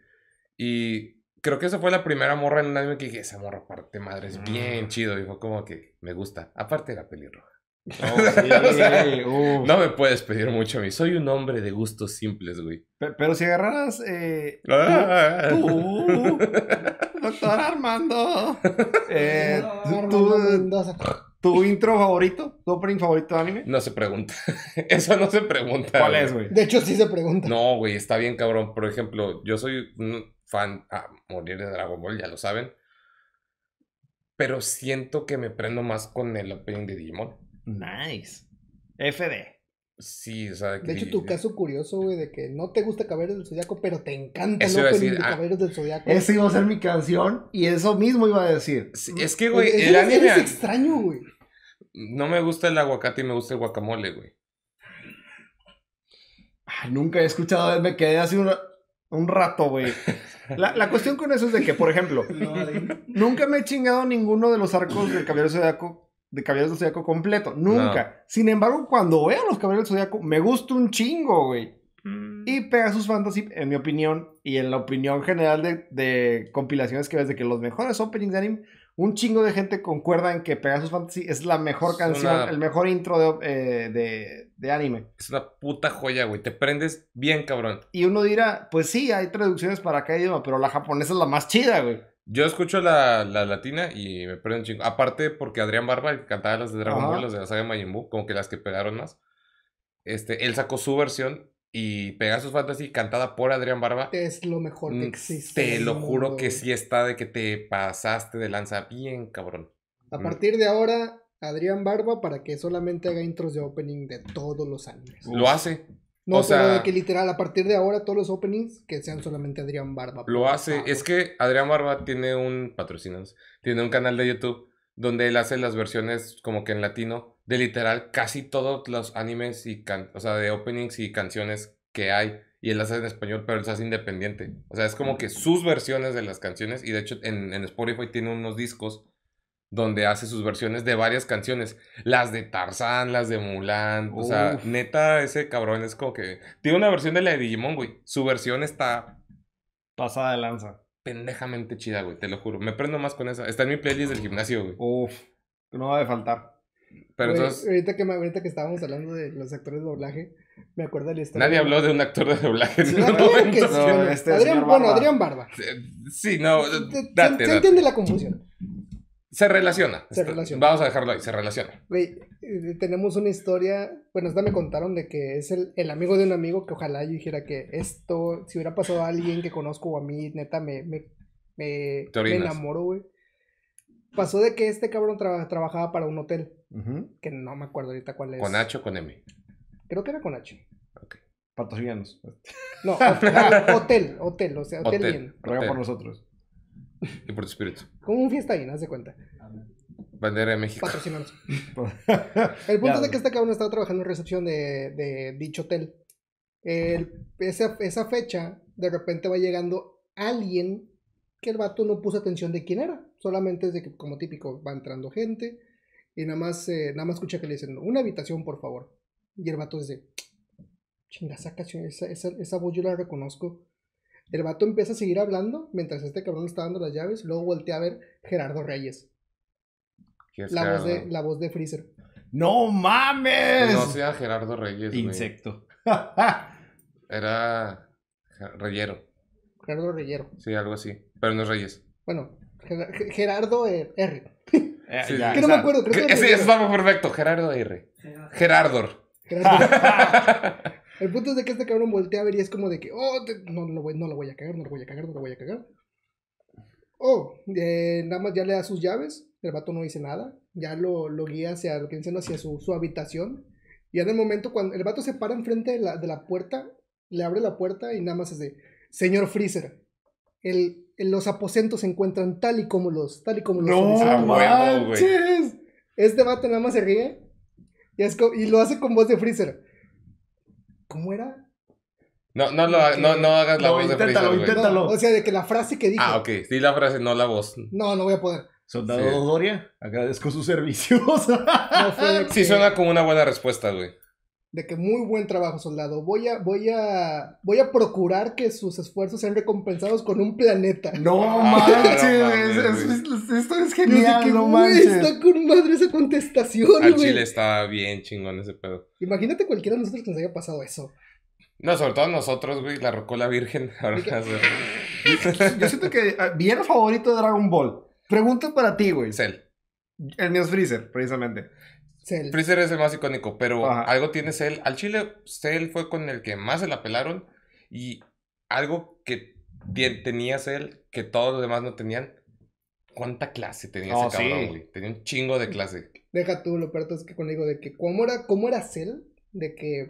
Y creo que esa fue la primera morra en un anime que dije, esa morra parte madre es bien chido, y fue como que me gusta. Aparte era pelirroja. Oh, sí. No me puedes pedir mucho a mí. Soy un hombre de gustos simples, güey. Pe- Pero si agarraras eh, Ah. tú, doctor Armando, eh, Armando tu, intro favorito, tu opening favorito de anime, No se pregunta. Eso no se pregunta. ¿cuál es, güey? De hecho, sí se pregunta. No, güey, está bien cabrón. Por ejemplo, yo soy fan a morir de Dragon Ball, ya lo saben. Pero siento que me prendo más con el opening de Digimon. Nice. FD. Sí, o sea... De que- hecho, tu caso curioso, güey, de que no te gusta Caballeros del Zodiaco, pero te encanta el opening decir, de ah. Caballeros del Zodiaco. Esa iba a ser mi canción y eso mismo iba a decir. Sí, Es que, güey, el anime... eres extraño, güey. No me gusta el aguacate y me gusta el guacamole, güey. Ay, nunca he escuchado, me quedé así un, un rato, güey. La, la cuestión con eso es de que, por ejemplo, nunca me he chingado ninguno de los arcos del Caballero Zodiaco, de Caballeros del Zodiaco completo. Nunca. Sin embargo, cuando veo los Caballeros del Zodiaco, me gusta un chingo, güey. Y Pegasus Fantasy, en mi opinión, y en la opinión general de, de compilaciones que ves de que los mejores openings de anime, un chingo de gente concuerda en que Pegasus Fantasy es la mejor Es canción, una- el mejor intro de, eh, de, de anime. Es una puta joya, güey. Te prendes bien, cabrón. Y uno dirá, pues sí, hay traducciones para cada idioma, pero la japonesa es la más chida, güey. Yo escucho la, la latina y me prende un chingo. Aparte, porque Adrián Barba, el que cantaba las de Dragon Ajá. Ball, las de la saga Majin Buu, como que las que pegaron más. Este, él sacó su versión y Pegasus Fantasy, cantada por Adrián Barba. Es lo mejor que Mm, existe. Te lo juro que sí está de que te pasaste de lanza bien, cabrón. A Mm. partir de ahora, Adrián Barba para que solamente haga intros de opening de todos los animes. Lo hace, No, o pero sea- de que literal, a partir de ahora, todos los openings que sean solamente Adrián Barba. lo hace. favor. Es que Adrián Barba tiene un, patrocínanos, tiene un canal de YouTube donde él hace las versiones como que en latino de literal casi todos los animes y can o sea, de openings y canciones que hay. Y él las hace en español, pero él se hace independiente. O sea, es como que sus versiones de las canciones. Y de hecho, en, en Spotify tiene unos discos donde hace sus versiones de varias canciones. Las de Tarzán, las de Mulan. O sea, neta, ese cabrón es como que. Tiene una versión de la de Digimon, güey. Su versión está Pasada de lanza. pendejamente chida, güey. Te lo juro. Me prendo más con esa. Está en mi playlist del gimnasio, güey. Uf, no va a faltar. Pero Güey, entonces. ahorita, que, me- ahorita que estábamos hablando de los actores de doblaje, me acuerdo de la historia. Nadie habló de un actor de doblaje en Sí, claro que momento. sí, No, bueno, este Adrián, señor bueno, Barba. Adrián Barba. Sí, no. Date, se entiende la confusión. Se relaciona. Se relaciona. Vamos a dejarlo ahí. Se relaciona. Eh, tenemos una historia, bueno, esta me contaron de que es el, el amigo de un amigo que ojalá yo dijera que esto, si hubiera pasado a alguien que conozco o a mí, neta, me, me, me, enamoro, güey. Pasó de que este cabrón traba- trabajaba para un hotel, Que no me acuerdo ahorita cuál es. Con H o con M. Creo que era con H. Patrocínanos. No, hotel, hotel, hotel, o sea, hotel, Hotel. bien. Ruega por nosotros. Y por tu espíritu. Como un fiesta bien, haz de cuenta. Bandera de México. Patrocinados. El punto Ya, es de que este cabrón estaba trabajando en recepción de, de dicho hotel. El- esa, esa fecha, de repente va llegando alguien que el vato no puso atención de quién era. Solamente es de que, como típico, va entrando gente y nada más, eh, nada más escucha que le dicen, una habitación, por favor. Y el vato dice, chinga, esa, canción, esa, esa, esa voz yo la reconozco. El vato empieza a seguir hablando mientras este cabrón está dando las llaves. Luego voltea a ver Gerardo Reyes, ¿Quién es la voz, de, la voz de Freezer. ¡No mames! No sea Gerardo Reyes. Insecto. Era. Reyero. Gerardo Reyero. Sí, algo así. Pero no es Reyes. Bueno, Ger- Ge- Gerardo eh, R. Eh, Sí, ya, Que no me acuerdo, creo que Reyero. estaba perfecto. Gerardo R. Gerardor. Gerardo. El punto es de que este cabrón voltea a ver y es como de que, oh, te- no, no, lo voy, no lo voy a cagar, no lo voy a cagar, no lo voy a cagar. Oh, eh, nada más ya le da sus llaves, el vato no dice nada, ya lo, lo guía hacia lo que dicen hacia su, su habitación. Y en el momento cuando el vato se para enfrente de la, de la puerta, le abre la puerta y nada más es de, señor Freezer, el, el- los aposentos se encuentran tal y como los, tal y como los ¡No solicito". Ah, huevo, güey. manches! Este vato nada más se ríe. Y, es y lo hace con voz de Freezer. ¿Cómo era? No, no, lo, ha- no, no hagas la No, voz de inténtalo, Freezer, güey. inténtalo. No, o sea, de que la frase que dijo. Ah, ok. Sí, la frase, no la voz. No, no voy a poder. Soldado Sí. Doria, agradezco sus servicios. No fue de que, Sí, suena como una buena respuesta, güey. De que muy buen trabajo, soldado. Voy a, voy a, voy a procurar que sus esfuerzos sean recompensados con un planeta. No Ah, manches, esto es genial, que, no manches. está con madre esa contestación, Al chile está bien chingón ese pedo. Imagínate cualquiera de nosotros que nos haya pasado eso. No, sobre todo nosotros, güey, la rocola virgen. Yo siento que ah, villano favorito de Dragon Ball. Pregunta para ti, güey. Cell. El mío es Freezer, precisamente. Cell. Freezer es el más icónico, pero Ajá. algo tiene Cell. Al chile, Cell fue con el que más se la pelaron. Y algo que tenía Cell, que todos los demás no tenían. ¿Cuánta clase tenía Oh, ese cabrón, sí. Tenía un chingo de clase. Deja tú, lo peor es que conmigo, de que cómo era, cómo era Cell, de que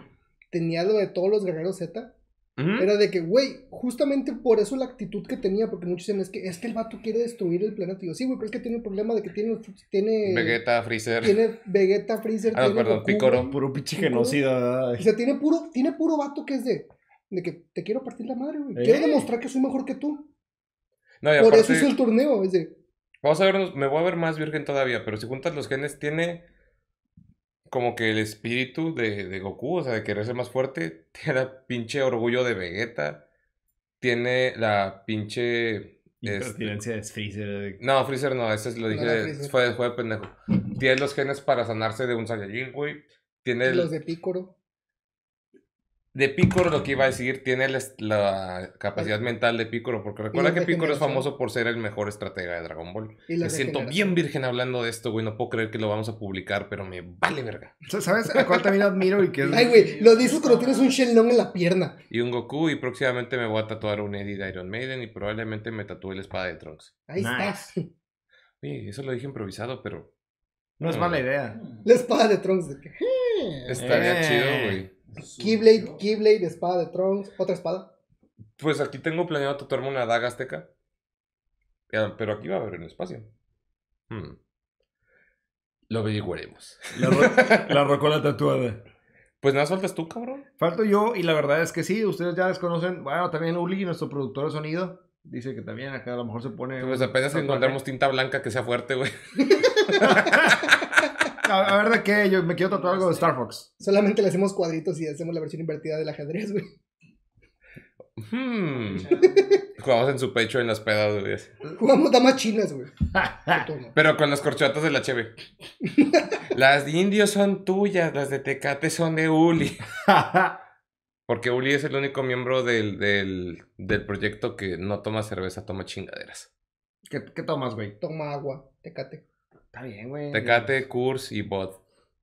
tenía lo de todos los guerreros Z. Era de que, güey, justamente por eso la actitud que tenía, porque muchos dicen, es que, es que el vato quiere destruir el planeta. Y yo, sí, güey, pero es que tiene el problema de que tiene, tiene, Vegeta, Freezer. tiene Vegeta, Freezer, Ah, no, tiene perdón, Goku, güey. Puro pinche genocida. O sea, tiene puro, tiene puro vato que es de, de que te quiero partir la madre, güey. Eh. Quiero demostrar que soy mejor que tú. No, y Por aparte, eso es el torneo, es de, Vamos a vernos, me voy a ver más virgen todavía, pero si juntas los genes, tiene como que el espíritu de, de Goku, o sea, de querer ser más fuerte, tiene el pinche orgullo de Vegeta, tiene la pinche... este, Impertinencia de Freezer. no, Freezer no, ese es lo dije, de- fue, fue de pendejo. Tiene los genes para sanarse de un Saiyajin, güey. Tiene el- los de Picoro. De Picoro lo que iba a decir, tiene la, la capacidad mental de Picoro, porque recuerda que Picoro es famoso por ser el mejor estratega de Dragon Ball. Y Me siento bien virgen hablando de esto, güey, no puedo creer que lo vamos a publicar, pero me vale verga. ¿Sabes a cuál también admiro y que es... Ay, güey, lo dices cuando tienes un Shenlong en la pierna. Y un Goku, y próximamente me voy a tatuar un Eddie de Iron Maiden, y probablemente me tatúe la espada de Trunks. Ahí Nice. está. Oye, eso lo dije improvisado, pero No es mala idea. La espada de Trunks. De que, estaría Eh. chido, güey. Keyblade, Keyblade, espada de Trunks, otra espada. Pues aquí tengo planeado tatuarme una daga azteca. Pero aquí va a haber un espacio. Hmm. Lo averiguaremos. La, ro- la rocola tatuada. Pues nada, faltas tú, cabrón. Falto yo y la verdad es que sí, ustedes ya les conocen. Bueno, también Uli, nuestro productor de sonido, dice que también acá a lo mejor se pone... Pues apenas encontramos tinta blanca que sea fuerte, güey. A, ver de qué, yo me quiero tatuar algo de Star Fox. Solamente le hacemos cuadritos y hacemos la versión invertida del ajedrez, güey. Hmm. Jugamos en su pecho en las pedas, güey. Jugamos damas chinas, güey. Pero con las corcholatas de la cheve. las de indios son tuyas, las de Tecate son de Uli. Porque Uli es el único miembro del, del, del proyecto que no toma cerveza, toma chingaderas. ¿Qué, ¿Qué tomas, güey? Toma agua, tecate. Está bien, güey. Tecate, Kurs y Bod.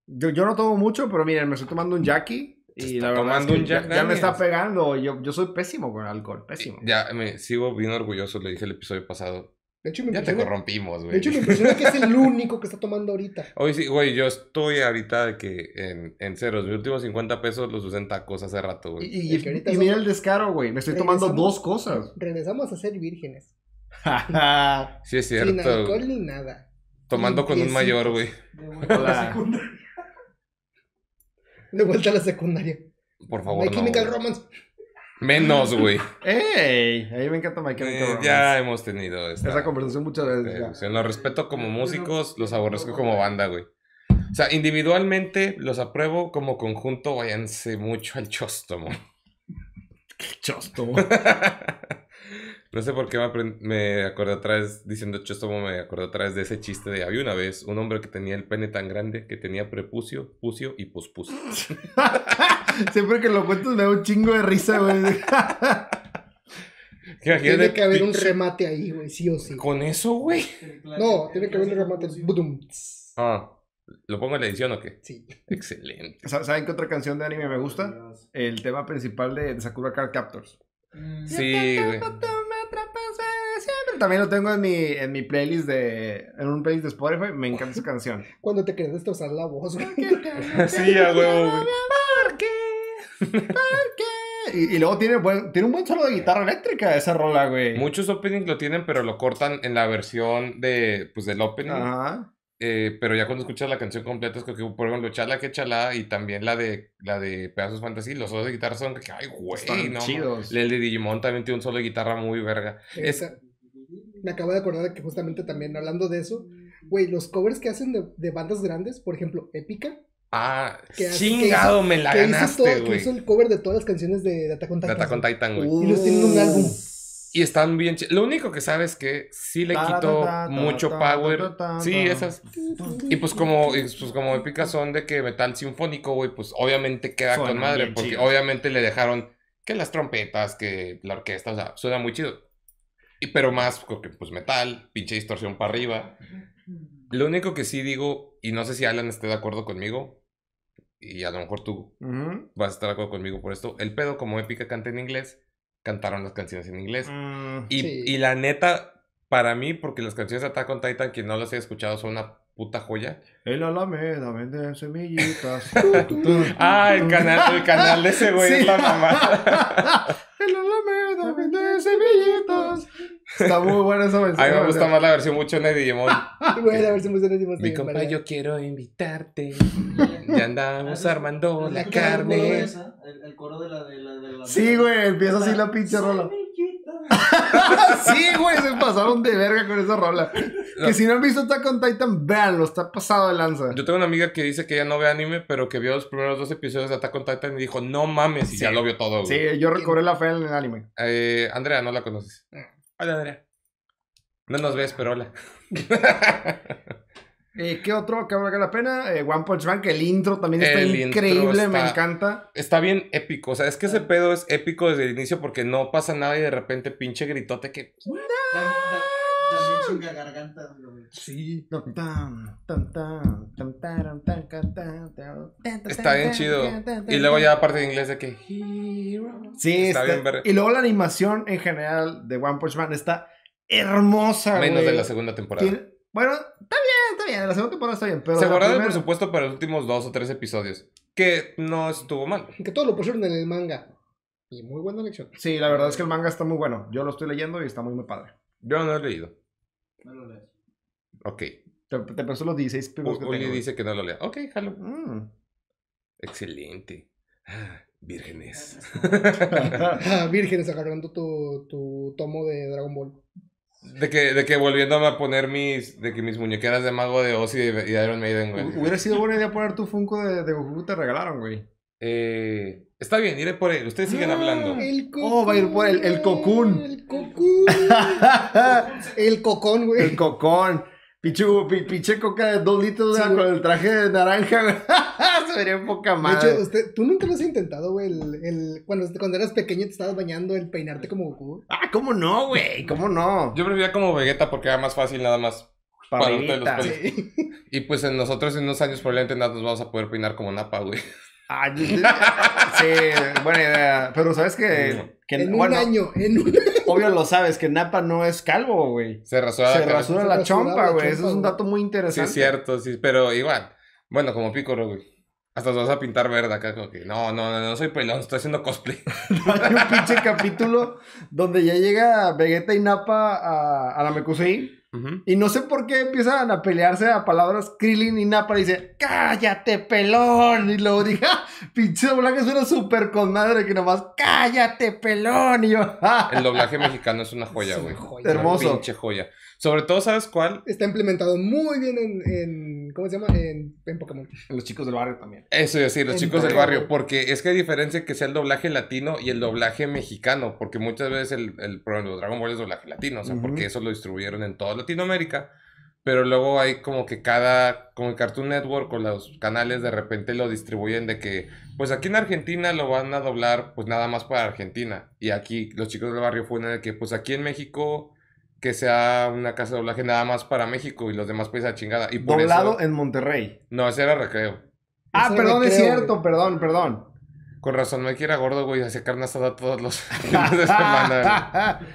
Yo, yo no tomo mucho, pero miren, me estoy tomando un Jackie. Y está la verdad tomando es que un Jack ya, ya me está pegando. Yo, yo soy pésimo con el alcohol, pésimo. Ya me sigo bien orgulloso, le dije el episodio pasado. De hecho, me Ya te corrompimos, de güey. hecho, me impresiona que es el único que está tomando ahorita. Oye, sí, güey, yo estoy ahorita de que en, en ceros. Mis últimos 50 pesos los usé en tacos hace rato, Y, güey. y, ahorita y mira el descaro, güey. Me estoy tomando Regresamos- dos cosas. Regresamos a ser vírgenes. Sí, es Sin cierto. alcohol ni nada. Tomando con un mayor, güey. De vuelta a la secundaria. De vuelta a la secundaria. Por favor, My no. Chemical güey. Romance. Menos, güey. ¡Ey! A mí me encanta My Eh, Chemical Romance. ya hemos tenido esta, Esa conversación muchas veces. eh, los respeto como músicos, los aborrezco como banda, güey. O sea, individualmente los apruebo, como conjunto, váyanse mucho al chóstomo. Chosto. No sé por qué me, me acordé otra vez, diciendo chóstomo, me acordé otra vez de ese chiste de había una vez un hombre que tenía el pene tan grande que tenía prepucio, pucio y pospus. Siempre que lo cuentas me da un chingo de risa, güey. Tiene que haber un remate ahí, güey, sí o sí. Con eso, güey. No, tiene que haber un remate. Ah, ¿lo pongo en la edición o qué? Sí. Excelente. Sa- ¿Saben qué otra canción de anime me gusta? El tema principal de, de Sakura Card Captors. Mm, Sí, güey. También lo tengo en mi, en mi playlist de. En un playlist de Spotify. Me encanta esa canción. Cuando te quieres destrozar la voz, güey. Sí, a huevo, güey. Y, y luego tiene, buen, tiene un buen solo de guitarra eléctrica esa rola, güey. Muchos openings lo tienen, pero lo cortan en la versión de, pues, del opening. Ajá. Eh, pero ya cuando escuchas la canción completa es como que, por ejemplo, Chala que Chala y también la de la de Pedazos Fantasy, los solos de guitarra son que, ay, güey, Están no. chidos. El de Digimon también tiene un solo de guitarra muy verga. Es, Esa- Me acabo de acordar de que justamente también hablando de eso, güey, los covers que hacen de, de bandas grandes, por ejemplo, Épica, ah, que chingado, me la que ganaste, todo, que güey. hizo el cover de todas las canciones de, de Attack on De Titan. Attack on Titan, güey. Y los tienen en un álbum. Y están bien ch- Lo único que sabes que sí le quitó mucho power. Sí, esas. Y pues como, y pues como épicas son de que metal sinfónico, güey, pues obviamente queda con madre, porque obviamente le dejaron que las trompetas, que la orquesta, o sea, suena muy chido. Y pero más, porque pues metal, pinche distorsión para arriba. Lo único que sí digo, y no sé si Alan esté de acuerdo conmigo, y a lo mejor tú vas a estar de acuerdo conmigo por esto, el pedo como épica canta en inglés, cantaron las canciones en inglés. Mm, Y, Sí. y la neta, para mí, porque las canciones de Attack on Titan, quien no las haya escuchado, son una puta joya. El Alameda vende semillitas. Ah, el canal, el canal de ese güey Sí. es la mamá. El Alameda vende semillitas. Está muy buena esa versión. A mí me gusta más la versión mucho de Digimon. Güey, Digimon, Mi compa, yo quiero invitarte. Ya andamos armando la ¿Has escuchado el coro de carne. esa? El, el coro de la de la de la. Sí, güey, empieza así la pinche rola. Sí, güey, se pasaron de verga con esa rola. Que si no han visto Attack on Titan, véanlo, está pasado de lanza. Yo tengo una amiga que dice que ella no ve anime, pero que vio los primeros dos episodios de Attack on Titan y dijo, no mames, y Sí. ya lo vio todo, güey. Sí, yo recobré la fe en el anime. Eh, Andrea, no la conoces. Hola, Andrea. No nos ves, pero hola. Eh, ¿Qué otro que valga la pena? Eh, One Punch Man, que el intro también está El increíble, me encanta. Está bien épico. O sea, es que ese pedo es épico desde el inicio porque no pasa nada y de repente pinche gritote que. También garganta. Sí. Está bien chido. Y luego ya aparte de inglés de que. Hero. Sí, está está- bien ver- Y luego la animación en general de One Punch Man está hermosa, Menos güey. de la segunda temporada. Tiene- Bueno, está bien, está bien. La segunda temporada está bien. Pero Se guardaron el presupuesto para los últimos dos o tres episodios. Que no estuvo mal. Que todo lo pusieron en el manga. Y muy buena lección. Sí, la verdad es que el manga está muy bueno. Yo lo estoy leyendo y está muy, muy padre. Yo no he leído. No lo lees. Ok. Te, te paso los 16 primeros que tengo. dice que no lo lea. Ok, jalo. Mm. Excelente. Ah, Vírgenes. Ah, vírgenes agarrando tu, tu tomo de Dragon Ball. De que, de que volviéndome a poner mis, de que mis muñequeras de mago de Oz y de, y de Iron Maiden, güey. Hu- Hubiera sido buena idea poner tu Funko de, de Goku que te regalaron, güey. Eh, está bien, iré por él. Ustedes siguen Ah, hablando. El Oh, va a ir por el- el cocún. El cocún. el cocón, güey. El cocón. Pinche, pi- pinche coca de dos litros Sí, con el traje de naranja, güey. Se vería poca De madre. hecho, usted, tú nunca lo has intentado, güey. El, el- cuando, cuando eras pequeño te estabas bañando, el peinarte como Goku. Ah, ¿cómo no, güey? ¿Cómo no? Yo prefería como Vegeta porque era más fácil nada más. Para Para los pelos, Sí. Y pues en nosotros en unos años probablemente nada nos vamos a poder peinar como Napa, güey. Ah, sí, buena idea. Pero sabes que, que En un bueno, año, en un obvio lo sabes, que Napa no es calvo, güey. Se rasura Se la rasura Se la rasura chompa, güey. Eso es un dato muy Sí, interesante. es cierto, sí, pero igual. Bueno, como Picoro, güey. Hasta te vas a pintar verde acá, como que no, no, no, no soy pelón, estoy haciendo cosplay. Hay un pinche capítulo donde ya llega Vegeta y Napa a, a la Mekusei. Y no sé por qué empiezan a pelearse a palabras Krillin y Napa. Y dice, cállate, pelón. Y luego dije, ah, pinche doblaje suena súper con madre. Que nomás, cállate, pelón. Y yo, "Ah". El doblaje mexicano es una joya, güey. joya. Una Hermoso. pinche joya. Sobre todo, ¿sabes cuál? Está implementado muy bien en, en ¿cómo se llama? En, en Pokémon. Los chicos del barrio también. Eso, sí, los En chicos del barrio. Porque es que hay diferencia que sea el doblaje latino y el doblaje mexicano. Porque muchas veces el, el por ejemplo, Dragon Ball es doblaje latino. O sea, Ujú. porque eso lo distribuyeron en toda Latinoamérica. Pero luego hay como que cada, como el Cartoon Network o los canales de repente lo distribuyen de que, pues aquí en Argentina lo van a doblar pues nada más para Argentina. Y aquí los chicos del barrio fue una de que, pues aquí en México que sea una casa de doblaje nada más para México y los demás países a chingada. Y por Doblado eso... en Monterrey. No, ese era recreo. Ah, perdón, es cierto. Perdón, perdón. Con razón, me quiera gordo, güey, hacer carne asada todos los fines de semana.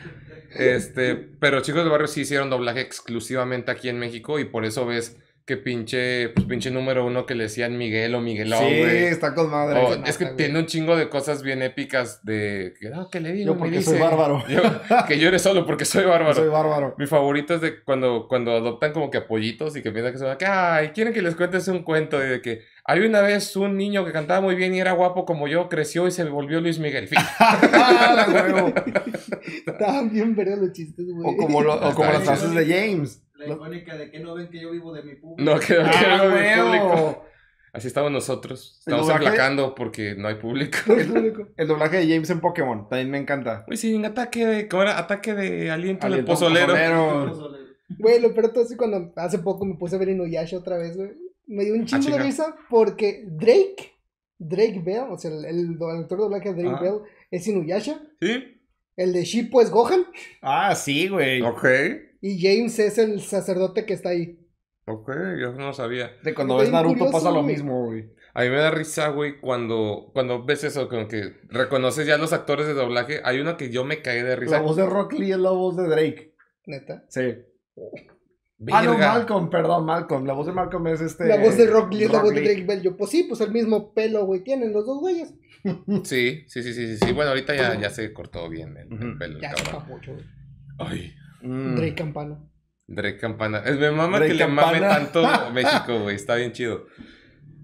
Este, pero chicos del barrio sí hicieron doblaje exclusivamente aquí en México y por eso ves que pinche, pues pinche número uno que le decían Miguel o Miguelón, sí, está con madre. Es que tiene un chingo de cosas bien épicas de que, no, que le digo, Yo me porque dice. soy bárbaro. Yo- que llore solo porque soy bárbaro. Soy bárbaro. Mi favorito es de cuando, cuando adoptan como que pollitos y que piensan que son que, ay, quieren que les cuentes un cuento y de que hay una vez un niño que cantaba muy bien y era guapo como yo, creció y se volvió Luis Miguel. Ah. Estaban bien verdes los chistes, güey. o como, lo- o como Está las frases de James. La icónica de que no ven que yo vivo de mi público. No, que, que Ah, no huevo. público. Así estamos nosotros. Estamos aplacando porque no hay público. El doblaje de James en Pokémon. También me encanta. Uy, sí, en ataque de. ¿Cómo era? Ataque de aliento, Aliento pozolero. pozolero. Güey, lo peor todo es cuando hace poco me puse a ver Inuyasha otra vez, güey. Me dio un chingo de risa porque Drake, Drake Bell, o sea, el, el, actor de doblaje de Drake Ajá. Bell es Inuyasha. ¿Sí? El de Shippo es Gohan. Ah, sí, güey. Ok. Y James es el sacerdote que está ahí. Ok, yo no sabía. De cuando ves Naruto curioso, pasa lo güey. mismo, güey. A mí me da risa, güey, cuando, cuando ves eso, como que reconoces ya los actores de doblaje. Hay uno que yo me caí de La risa. voz de Rock Lee es la voz de Drake. Neta. Sí. Ah, no. Malcolm, perdón, Malcolm. La voz de Malcolm es este. La voz de Rock Lee es la voz de. Drake Bell. Yo, pues sí, pues el mismo pelo, güey. Tienen los dos güeyes. Sí, sí, sí, sí, sí. Bueno, ahorita ya, ya se cortó bien el, el pelo, el Ya se cabrón. mucho, güey. Ay, Mm. Drake Campana. Drake Campana. Es mi mamá Drake que le mame tanto México, güey. Está bien chido.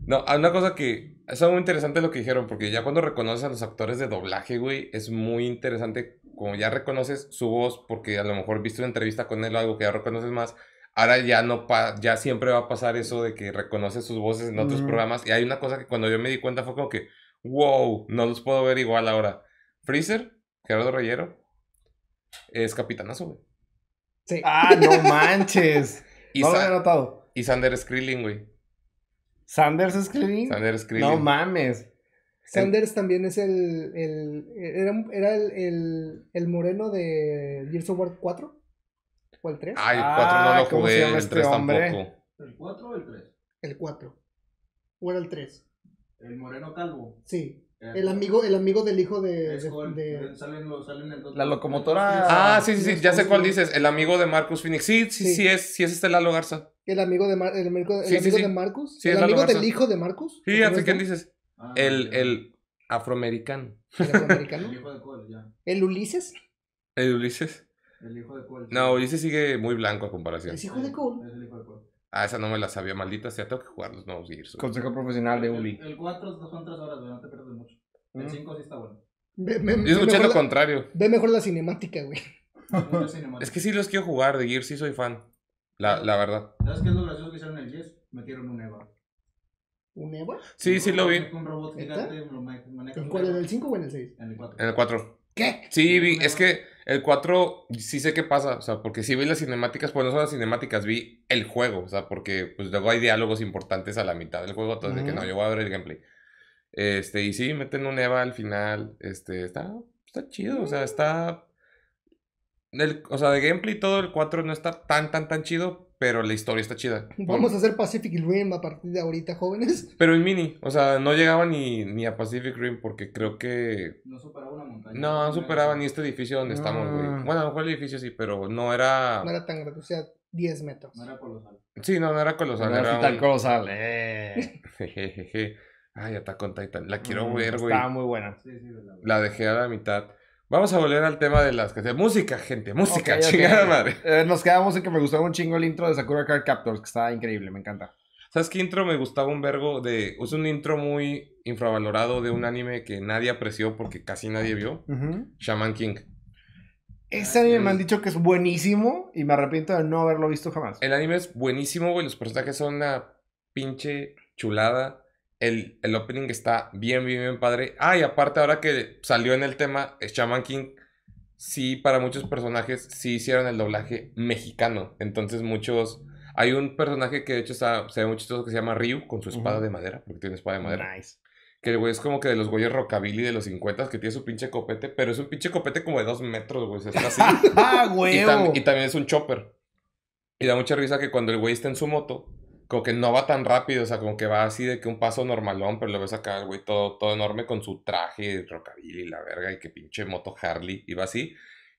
No, hay una cosa que... Es muy interesante lo que dijeron, porque ya cuando reconoces a los actores de doblaje, güey, es muy interesante. Como ya reconoces su voz, porque a lo mejor viste una entrevista con él o algo que ya reconoces más. Ahora ya no pa ya siempre va a pasar eso de que reconoces sus voces en otros programas. Y hay una cosa que cuando yo me di cuenta fue como que, wow, no los puedo ver igual ahora. Freezer, Gerardo Reyero, es capitanazo, güey. Sí. Ah, no manches. Y no lo había notado. Y Sander Skrilling, güey. Sanders Skrilling. Sander Skrilling. No mames. Sanders también es el. el era era el, el, el moreno de Gears of War 4 o el 3. Ay, el Ah, 4 no lo ¿cómo se jugué, el este 3 hombre? tampoco. ¿El 4 o el 3? El 4. ¿O era el 3? El moreno calvo. Sí. El amigo, el amigo del hijo de. es de- Cole. de- Salen los, salen el La locomotora- Ah, sí, sí, sí, ya sé cuál dices. El amigo de Marcus Phoenix. Sí, sí, Sí. sí, es, sí es este Lalo Garza. el amigo de, Mar- el amigo, el Sí, amigo sí. de Marcus. Sí, el amigo del hijo de Marcus. Sí, ¿no ya sé es quién dices. Ah, El, el afroamericano. El afroamericano. El hijo de Cole, ya. El Ulises. ¿El Ulises? El hijo de Cole. No, Ulises sigue muy blanco a comparación. Es hijo de Cole. Es el hijo de Cole. Ah, esa no me la sabía, maldita sea. Tengo que jugar los nuevos Gears. güey. Consejo profesional de Uli. El 4 son 3 horas, güey, no te pierdes mucho. El Mm. 5 sí está bueno. Ve, ve- Yo escuché lo la, contrario. ve mejor la cinemática, güey. Es que sí los quiero jugar, de Gears sí soy fan. La, la verdad. ¿Sabes qué es lo gracioso que hicieron en el 10? Metieron un EVA. ¿Un Eva? Sí, sí lo vi. Un robot ¿Neta? gigante, lo maneja ¿En cuál? ¿En el 5 o en el 6? En el 4. En el 4. ¿Qué? Sí, vi, es que el 4 sí sé qué pasa, o sea, porque sí vi las cinemáticas, pues no son las cinemáticas, vi el juego, o sea, porque pues luego hay diálogos importantes a la mitad del juego, entonces de que no, yo voy a ver el gameplay. Este, y sí, meten un Eva al final, este, está, está chido, o sea, está... el- o sea, de gameplay todo el 4 no está tan, tan, tan chido, pero la historia está chida. Vamos a hacer Pacific Rim a partir de ahorita, jóvenes. Pero en mini, o sea, no llegaba ni, ni a Pacific Rim porque creo que... No superaba una montaña. No, no superaba ni este edificio donde estamos, güey. Mm. Bueno, a lo mejor el edificio sí, pero no era... No era tan grande, o sea, 10 metros. No era colosal. Sí, no, no era colosal, No era era tan un- colosal. Eh. Jejeje. Ay, Attack on Titan. La quiero Mm, ver, güey. Estaba muy buena. Sí, sí, verdad. La dejé a la mitad. Vamos a volver al tema de las canciones. Música, gente. Música, chingada madre. Eh, nos quedamos en que me gustó un chingo el intro de Sakura Card Captors, que estaba increíble, me encanta. ¿Sabes qué intro me gustaba un vergo? De... Es un intro muy infravalorado de un anime que nadie apreció porque casi nadie vio. Shaman King. Ese anime me han dicho que es buenísimo y me arrepiento de no haberlo visto jamás. El anime es buenísimo, güey. Los personajes son una pinche chulada. El, el opening está bien, bien, bien padre. Ah, y aparte, ahora que salió en el tema, eh, Shaman King, sí, para muchos personajes, sí hicieron el doblaje mexicano. Entonces, muchos. Hay un personaje que de hecho está, se ve muy chistoso que se llama Ryu, con su espada Ujú. de madera, porque tiene espada de madera. Nice. Que el güey es como que de los güeyes rockabilly de los 50 que tiene su pinche copete, pero es un pinche copete como de dos metros, güey. o sea, está así. ¡Ah, Y, huevo! tam- y también es un chopper. Y da mucha risa que cuando el güey está en su moto, como que no va tan rápido, o sea, como que va así de que un paso normalón, pero lo ves acá güey todo, todo enorme con su traje, rockabilly, la verga, y que pinche moto Harley, y va así.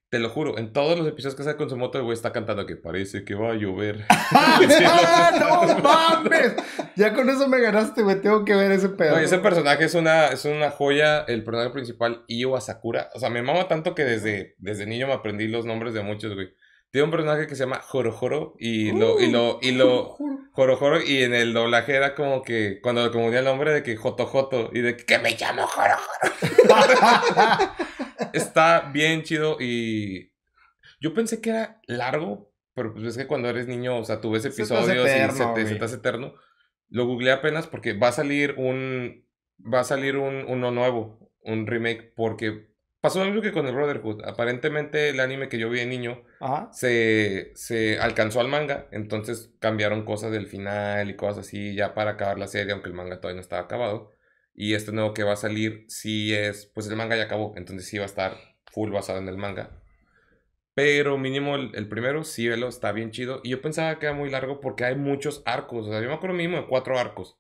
Te lo juro, en todos los episodios que sale con su moto, el güey está cantando que parece que va a llover. ¡Ah, no mames! Ya con eso me ganaste, güey. Tengo que ver ese pedo. Oye, ese personaje es una, es una joya, el personaje principal, Io Asakura. O sea, me mama tanto que desde, desde niño me aprendí los nombres de muchos, güey. Tiene un personaje que se llama Jorojoro y lo, y lo, y lo, Jorojoro y en el doblaje era como que cuando le confundía el nombre de que Jotojoto y de que, me llamo Jorojoro. Está bien chido y yo pensé que era largo, pero pues es que cuando eres niño, o sea, tú ves Se episodios y eterno, se te, se te hace eterno. Lo googleé apenas porque va a salir un va a salir un uno nuevo, un remake porque pasó lo mismo que con el Brotherhood. Aparentemente el anime que yo vi de niño Ajá. se, se alcanzó al manga, entonces cambiaron cosas del final y cosas así ya para acabar la serie, aunque el manga todavía no estaba acabado. Y este nuevo que va a salir sí es, pues el manga ya acabó, entonces sí va a estar full basado en el manga. Pero mínimo el, el primero, sí, velo, está bien chido. Y yo pensaba que era muy largo porque hay muchos arcos, o sea, yo me acuerdo mínimo de cuatro arcos.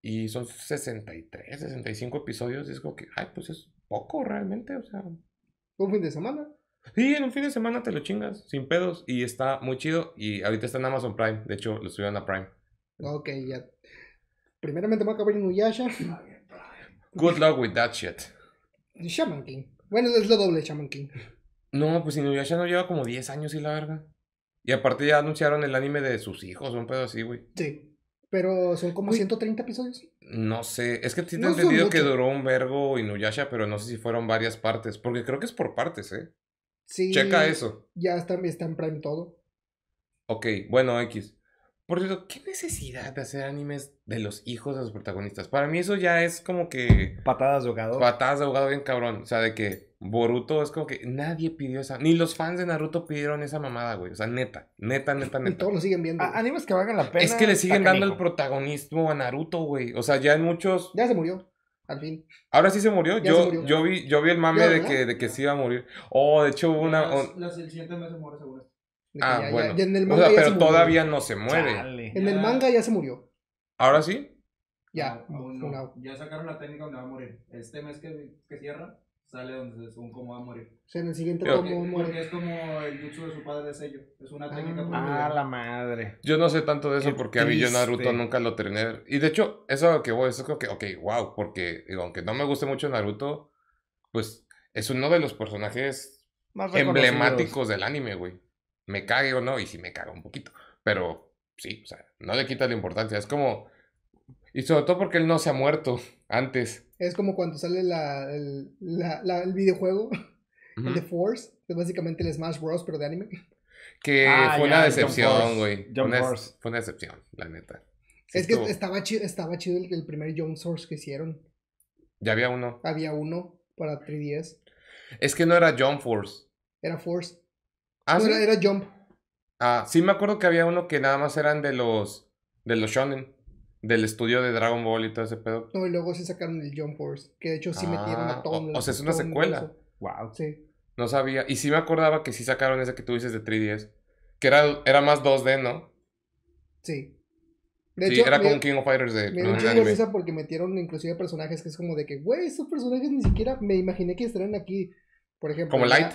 Y son 63, 65 episodios, y es como que, ay, pues es poco realmente, o sea, Un fin de semana. Sí, en un fin de semana te lo chingas, sin pedos. Y está muy chido. Y ahorita está en Amazon Prime. De hecho, lo subieron a Prime. Ok, ya. Primeramente me voy a acabar Inuyasha. Good luck with that shit. Shaman King. Bueno, es lo doble Shaman King. No, pues Inuyasha no lleva como 10 años y la verga. Y aparte ya anunciaron el anime de sus hijos, un pedo así, güey. Sí. Pero son como Uy. 130 episodios. No sé, es que he No entendido que duró un vergo Inuyasha, pero no sé si fueron varias partes. Porque creo que es por partes, ¿eh? Sí. Checa eso. Ya está, está en Prime todo. Ok, bueno, X. Por cierto, ¿qué necesidad de hacer animes de los hijos de los protagonistas? Para mí eso ya es como que Patadas de ahogado. patadas de abogado bien cabrón. O sea, de que Boruto es como que nadie pidió esa. Ni los fans de Naruto pidieron esa mamada, güey. O sea, neta, neta, neta, Y neta. todos lo siguen viendo. A- animes que valgan la pena. Es que le siguen dando el protagonismo a Naruto, güey. O sea, ya en muchos. Ya se murió. Al fin. Ahora sí se murió. Ya yo, se murió. yo vi, yo vi el mame de que, de que sí iba a morir. Oh, de hecho hubo una. Las- un- las- el siguiente mes se muere seguro. Ah, ya- bueno. ya en el O manga sea, ya pero se todavía no se muere. Chale. En el manga ya se murió. ¿Ahora sí? Ya. No, aún no. una- Ya sacaron la técnica donde va a morir. Este mes que, que cierra, sale donde según cómo va a morir. O sea, en el siguiente Pero- tomo Porque, porque muere. es como el jutsu de su padre de sello. Es una técnica Ah, Ah, la madre. Yo no sé tanto de eso Qué porque a mí yo Naruto triste. nunca lo terminé. Y de hecho, eso que voy, eso es como que, ok, wow, porque digo, aunque no me guste mucho Naruto, pues es uno de los personajes Más emblemáticos del anime, güey. Me cague o no, y sí me caga un poquito. Pero sí, o sea, no le quita la importancia. Es como. Y sobre todo porque él no se ha muerto antes. Es como cuando sale la, el, la- la- el videojuego, el de. Force, que es básicamente el Smash Bros, pero de anime. Que Ah, fue una decepción, güey. Jump Fue una, Force. fue una decepción, la neta. Sí es que estuvo- estaba chido, estaba chido el, el primer Jump Source que hicieron. Ya había uno. Había uno para 3DS. Es que no era Jump Force. Era Force. Ah, No, sí. era, era Jump. Ah, sí me acuerdo que había uno que nada más eran de los de los shonen, del estudio de Dragon Ball y todo ese pedo. No, y luego sí sacaron el Jump Force. Que de hecho sí metieron Ah, a todo o- o sea, es una secuela. Wow. Sí. No sabía. Y sí me acordaba que sí sacaron ese que tú dices de 3DS. Que era, era más 2D, ¿no? Sí. De sí, era como un King of Fighters de Me dio risa porque metieron inclusive personajes que es como de que, güey, estos personajes ni siquiera me imaginé que estarían aquí. Por ejemplo. Como Light.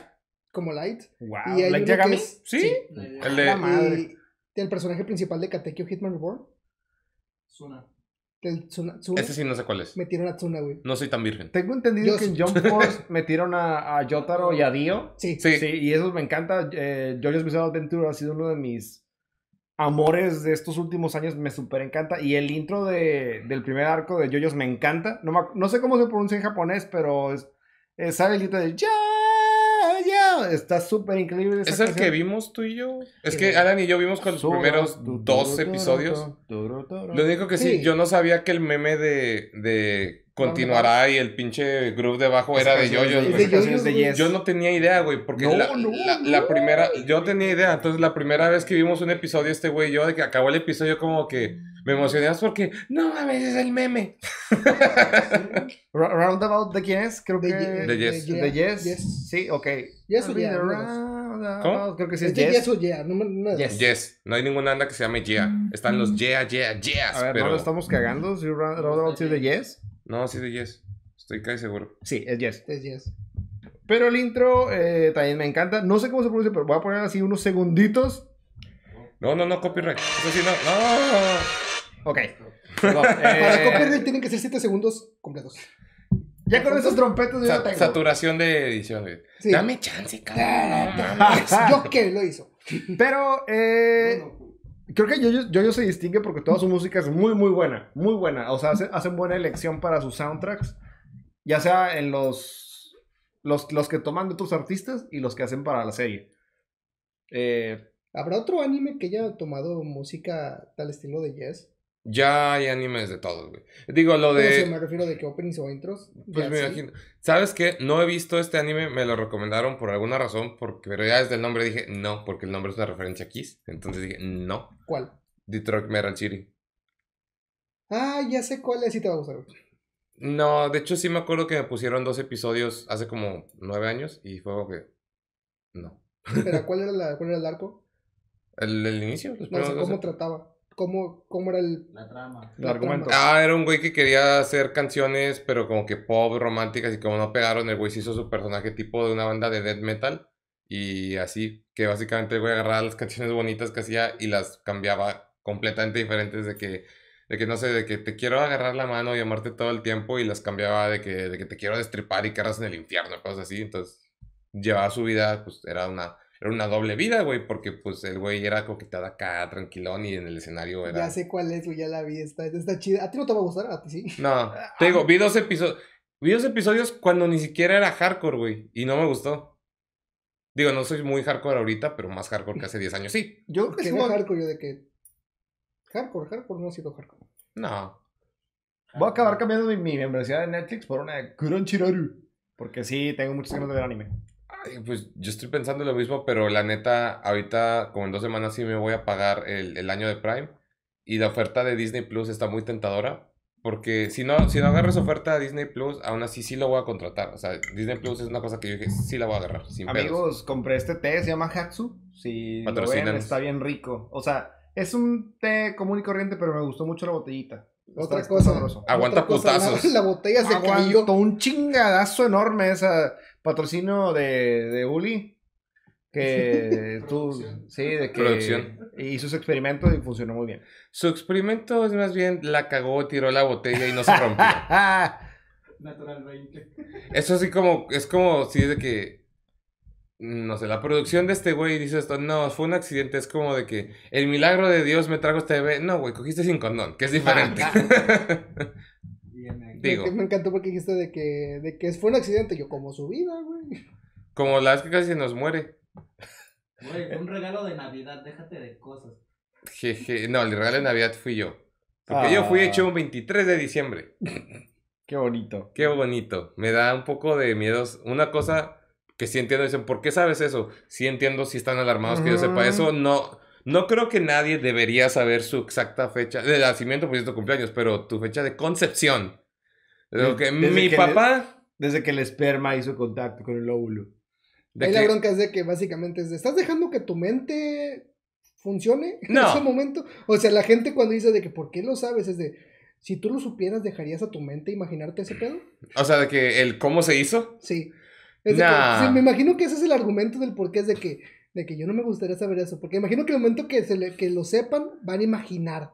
Como Light. Wow. Y hay que Yagami. es- Sí. Idea- El de- La madre. Y el personaje principal de Katekyo Hitman Reborn. Suna. El Tsuna, Tsuna, Ese sí no sé cuál es. Metieron a Tsuna, güey. No soy tan virgen. Tengo entendido Yo que en sí. Jump Force metieron a, a Yotaro y a Dio. Sí. Sí. Sí, y eso me encanta. Eh, JoJo's Bizarre Adventure ha sido uno de mis amores de estos últimos años. Me súper encanta. Y el intro de, del primer arco de JoJo's me encanta. No, me no sé cómo se pronuncia en japonés, pero es, eh, sale el grito de ya, Está súper increíble. esa ¿Es el canción. que vimos tú y yo? Es que Alan y yo vimos con los primeros dos episodios. Lo único que sí, Sí. yo no sabía que el meme de, de continuará y el pinche groove debajo era de yoyos, güey. de Yes. Yo no tenía idea, güey, porque No, la, no, la- no. la primera, yo tenía idea, entonces la primera vez que vimos un episodio este güey, yo de que acabó el episodio como que me emocioné porque, no mames, es el meme. Roundabout, ¿de quién es? Creo De que... Ye- De Yes. ¿De Yes? Yes. Sí, ok. Yes o Yeah. ¿Cómo? Creo que sí Es Yes. Yes o Yeah. Yes. Yes, no hay ninguna anda que se llame Yeah. Están los Yeah, Yeah, Yes, A ver, pero... ¿no lo estamos cagando? ¿Si Round- Roundabout de Yes? No, sí de Yes, estoy casi seguro. Sí, es Yes. Es Yes. Pero el intro eh, también me encanta. No sé cómo se pronuncia, pero voy a poner así unos segunditos. No, no, no, copyright. Eso sí, no, no. Ok. Para eh, copyright tienen que ser 7 segundos completos. Ya con esos trompetos yo Sa- ya tengo. saturación de edición, güey. Sí. Dame chance, cabrón. no. Yo que lo hizo. Pero eh, creo que Yoyo, Yoyo se distingue porque toda su música es muy, muy buena. Muy buena. O sea, hace- hacen buena elección para sus soundtracks. Ya sea en los, los, los que toman de otros artistas y los que hacen para la serie. Eh, ¿Habrá otro anime que haya tomado música tal estilo de Yes? Ya hay animes de todos, güey. Digo, lo Pero, de... me refiero de que openings o intros. Pues me sí. imagino. ¿Sabes qué? No he visto este anime, me lo recomendaron por alguna razón, porque, pero ya desde el nombre dije no, porque el nombre es una referencia a Kiss. Entonces dije no. ¿Cuál? Detroit Metal City. Ah, ya sé cuál es y te va a gustar. No, de hecho sí me acuerdo que me pusieron dos episodios hace como nueve años y fue como que no. Pero ¿cuál era, la, cuál era el arco? ¿El, el inicio? Los No sé cómo trataba. ¿Cómo, cómo era el. La trama. el argumento. Ah, era un güey que quería hacer canciones, pero como que pop, románticas, y como no pegaron, el güey se hizo su personaje tipo de una banda de death metal. Y así, que básicamente el güey agarraba las canciones bonitas que hacía y las cambiaba completamente diferentes de que, de que no sé, de que te quiero agarrar la mano y amarte todo el tiempo y las cambiaba de que, de que te quiero destripar y que arras en el infierno, cosas así. Entonces, llevaba su vida, pues era una, era una doble vida, güey, porque pues el güey era como que estaba acá tranquilón y en el escenario era... Ya sé cuál es, güey, ya la vi. Está, está chida. ¿A ti no te va a gustar? A ti sí. No, te digo, vi dos episodios. Vi dos episodios cuando ni siquiera era hardcore, güey. Y no me gustó. Digo, no soy muy hardcore ahorita, pero más hardcore que hace 10 años, sí. Yo creo que voy- hardcore yo de que. Hardcore, hardcore, no ha sido hardcore. No. Voy a acabar cambiando mi, mi membresía de Netflix por una de Crunchyroll. Porque sí, tengo muchas ganas de ver anime. Ay, pues yo estoy pensando lo mismo, pero la neta, ahorita, como en dos semanas, sí me voy a pagar el, el año de Prime. Y la oferta de Disney Plus está muy tentadora. Porque si no, si no agarras oferta de Disney Plus, aún así sí lo voy a contratar. O sea, Disney Plus es una cosa que yo dije, sí la voy a agarrar. Sin pedos. Amigos, compré este té, se llama Hatsu. Si lo ven, está bien rico. O sea, es un té común y corriente, pero me gustó mucho la botellita. Otra Está- cosa. Aguanta Otra cosa, la- putazos. La, botella se cayó. Aguantó un chingadazo enorme esa patrocinio de, de Uli. Que tú, sí, de que Producción. hizo sus experimentos y funcionó muy bien. Su experimento es más bien la cagó, tiró la botella y no se rompió. Natural 20. Eso sí como, es como si es de que, no sé, la producción de este güey dice esto, no, fue un accidente, es como de que el milagro de Dios me trajo este bebé. No, güey, cogiste sin condón, que es diferente. Digo. Me, encantó porque dijiste de que, de que fue un accidente. Yo, como su vida, güey. como la vez que casi se nos muere. Güey, un regalo de Navidad, déjate de cosas. Jeje, no, el regalo de Navidad fui yo. Porque Ah. yo fui hecho un 23 de diciembre. Qué bonito. Qué bonito. Me da un poco de miedos. Una cosa que sí entiendo, dicen, ¿por qué sabes eso? Sí entiendo si están alarmados que yo sepa eso. No, no creo que nadie debería saber su exacta fecha de nacimiento, pues es tu cumpleaños, pero tu fecha de concepción. Lo que Desde mi que papá... Desde que el esperma hizo contacto con el óvulo. de Ahí la que- bronca es de que básicamente es de, ¿estás dejando que tu mente funcione en No. ese momento? O sea, la gente cuando dice de que ¿por qué lo sabes? Es de, si tú lo supieras, ¿dejarías a tu mente imaginarte ese pedo? o sea, de que el cómo se hizo. Sí. Es de Nah. que, sí, me imagino que ese es el argumento del por qué es de que, de que yo no me gustaría saber eso. Porque imagino que el momento que, se le- que lo sepan, van a imaginar.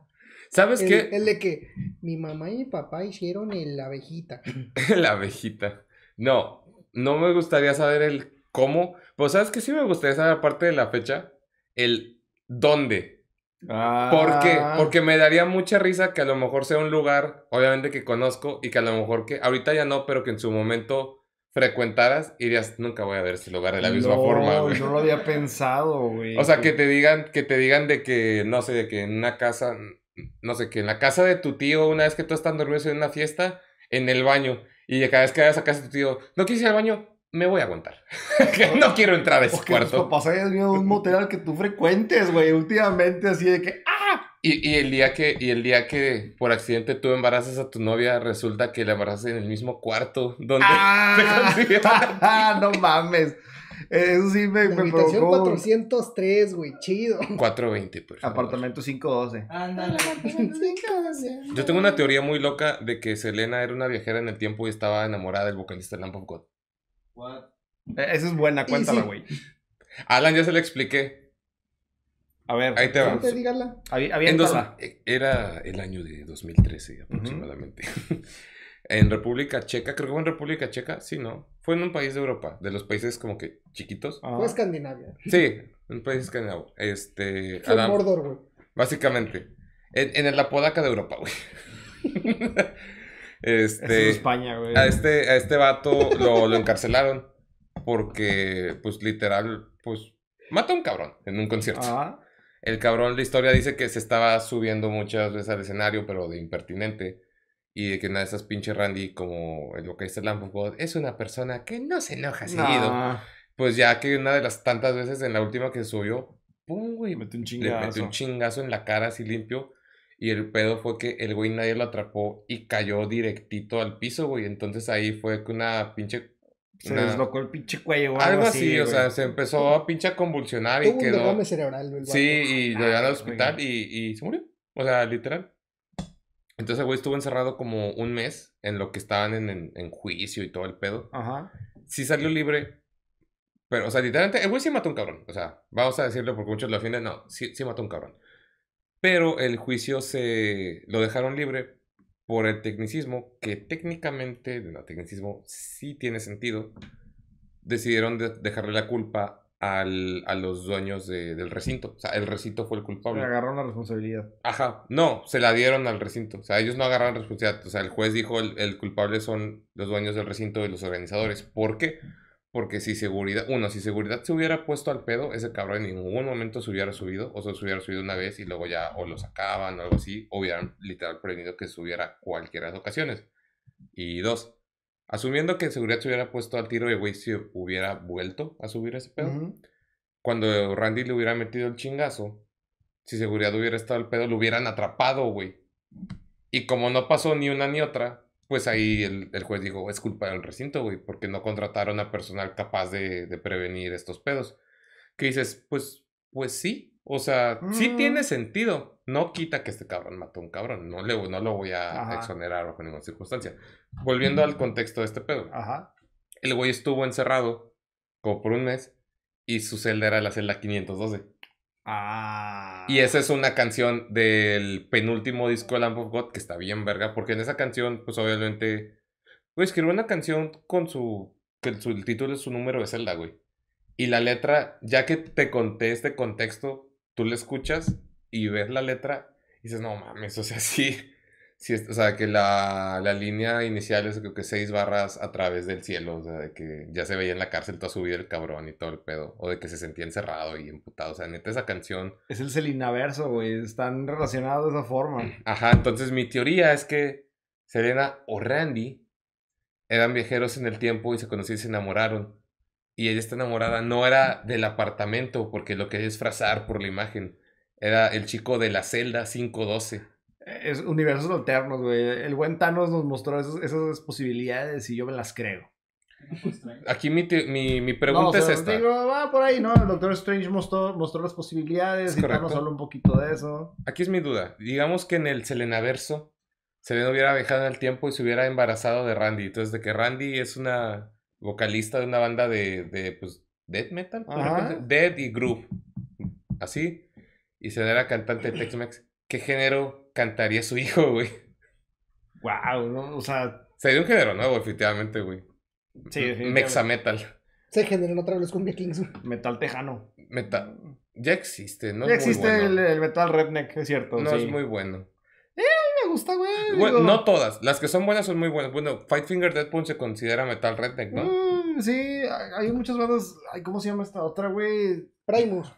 ¿Sabes El, qué? el de que mi mamá y mi papá hicieron el abejita. La abejita. No, no me gustaría saber el cómo. Pues, ¿sabes qué? Sí me gustaría saber, aparte de la fecha, el dónde. ¿Por qué? Ah. Porque me daría mucha risa que a lo mejor sea un lugar, obviamente que conozco, y que a lo mejor que ahorita ya no, pero que en su momento frecuentaras y dirías, nunca voy a ver ese lugar de la misma No, forma, güey. No lo había pensado, güey. O sea, que te digan, que te digan de que, no sé, de que en una casa, no sé, que en la casa de tu tío, una vez que tú estás dormido en una fiesta, en el baño, y cada vez que vayas a casa de tu tío, no quieres ir al baño, me voy a aguantar. No quiero entrar a ese O que tus cuarto. papás hayan ido a un motel al que tú frecuentes, güey. Últimamente así de que... ¡Ah! Y, y el día que, y el día que por accidente tú embarazas a tu novia, resulta que la embarazas en el mismo cuarto donde ¡Ah! te consiguieron. no mames. Eso sí me, La me habitación provocó un 403, güey, chido. 420, por favor. apartamento 512. Ándale. Yo tengo una teoría muy loca de que Selena era una viajera en el tiempo y estaba enamorada del vocalista de Lamp of God. What? Eh, Esa es buena, cuéntala, sí. güey. Alan ya se le expliqué. A ver. Ahí te va. Ponte, dígala. avi- En dos- aviéntala. eh, era el año de 2013 aproximadamente. en República Checa, creo que fue en República Checa, sí, ¿no? Fue en un país de Europa, de los países como que chiquitos. Ah. Fue Escandinavia. Sí, un país escandinavo. Este, Fue Adam- Mordor, güey. básicamente. En, en la podaca de Europa, güey. Este, es España, güey. a este, a este vato lo, lo encarcelaron porque, pues, literal, pues, mata a un cabrón en un concierto. Ah. El cabrón, la historia dice que se estaba subiendo muchas veces al escenario, pero de impertinente. Y de que una de esas pinches Randy, como el vocalista de Lamp of God, es una persona que no se enoja seguido. Pues ya que una de las tantas veces en la última que subió, pum, güey, Mete un le chingazo. metió un chingazo en la cara así limpio. Y el pedo fue que el güey nadie lo atrapó y cayó directito al piso, güey. Entonces ahí fue que una pinche. Se una- deslocó el pinche cuello. o algo así, o güey. sea, se empezó a pinche a convulsionar y un quedó. derrame cerebral, el. Sí, y lo llevaron al Ah, hospital y, y se murió. O sea, literal. Entonces el güey estuvo encerrado como un mes en lo que estaban en, en- en juicio y todo el pedo. Ajá. Sí salió libre. Pero, o sea, literalmente, el güey sí mató a un cabrón. O sea, vamos a decirlo porque muchos lo defienden. No, sí, sí mató a un cabrón. Pero el juicio se lo dejaron libre por el tecnicismo, que técnicamente, el tecnicismo sí tiene sentido. Decidieron de- dejarle la culpa al- a los dueños de- del recinto. O sea, el recinto fue el Le culpable. agarraron la responsabilidad. Ajá, no, se la dieron al recinto. O sea, ellos no agarraron responsabilidad. O sea, el juez dijo el, el culpable son los dueños del recinto y los organizadores. ¿Por qué? Porque si seguridad, uno, si seguridad se hubiera puesto al pedo, ese cabrón en ningún momento se hubiera subido, o se hubiera subido una vez y luego ya o lo sacaban o algo así, o hubieran literal prevenido que subiera cualquiera de las ocasiones. Y dos, asumiendo que seguridad se hubiera puesto al tiro y el güey se hubiera vuelto a subir ese pedo, cuando Randy le hubiera metido el chingazo, si seguridad hubiera estado al pedo, lo hubieran atrapado, güey. Y como no pasó ni una ni otra, pues ahí el, el juez dijo, es culpa del recinto, güey, porque no contrataron a personal capaz de, de prevenir estos pedos. Que dices, pues, pues sí. O sea, sí Mm. tiene sentido. No quita que este cabrón mató a un cabrón. No, le, no lo voy a Ajá. exonerar bajo ninguna circunstancia. Volviendo al contexto de este pedo. Ajá. El güey estuvo encerrado como por un mes y su celda era la celda 512. Ah. Y esa es una canción del penúltimo disco de Lamb of God que está bien verga, porque en esa canción, pues obviamente, güey, escribió una canción con su, que su, el título es su número de celda, güey. Y la letra, ya que te conté este contexto, tú la escuchas y ves la letra y dices, no mames, o sea, sí, sí, es- o sea, que la, la línea inicial es creo que seis barras a través del cielo, o sea, de que ya se veía en la cárcel toda su vida el cabrón y todo el pedo, o de que se sentía encerrado y emputado, o sea, neta esa canción... Es el Celinaverso, güey. Están relacionados de esa forma. Ajá, entonces mi teoría es que Selena o Randy eran viajeros en el tiempo y se conocieron y se enamoraron. Y ella está enamorada, no era del apartamento, porque lo quería disfrazar por la imagen. Era el chico de la celda 512. Es universos alternos, güey. El buen Thanos nos mostró esas posibilidades y yo me las creo. Pues. Aquí mi, mi, mi No, pregunta o sea, es esta. digo, va por ahí, ¿no? El Doctor Strange mostró, mostró las posibilidades Es y. Thanos habló un poquito de eso. Aquí es mi duda. Digamos que en el Selenaverso Selena hubiera viajado en el tiempo y se hubiera embarazado de Randy. Entonces, de que Randy es una vocalista de una banda de, de pues, death metal. Death y groove. Así. Y Selena era cantante de Tex-Mex. ¿Qué género cantaría su hijo, güey? Wow, ¿no? O sea, Sería un género nuevo, efectivamente, güey. sí, definitivamente. Mexa metal. Se generó otra vez con Kings. metal tejano. Metal. Ya existe, ¿no? ya es muy existe bueno. el, el metal redneck, es cierto. No sí. es muy bueno. me gusta, güey. Bueno, digo, no todas. Las que son buenas son muy buenas. Bueno, Fight Finger Deadpool se considera metal redneck, ¿no? mm, sí, hay, hay muchas bandas. Ay, ¿Cómo se llama esta otra, güey? Primus.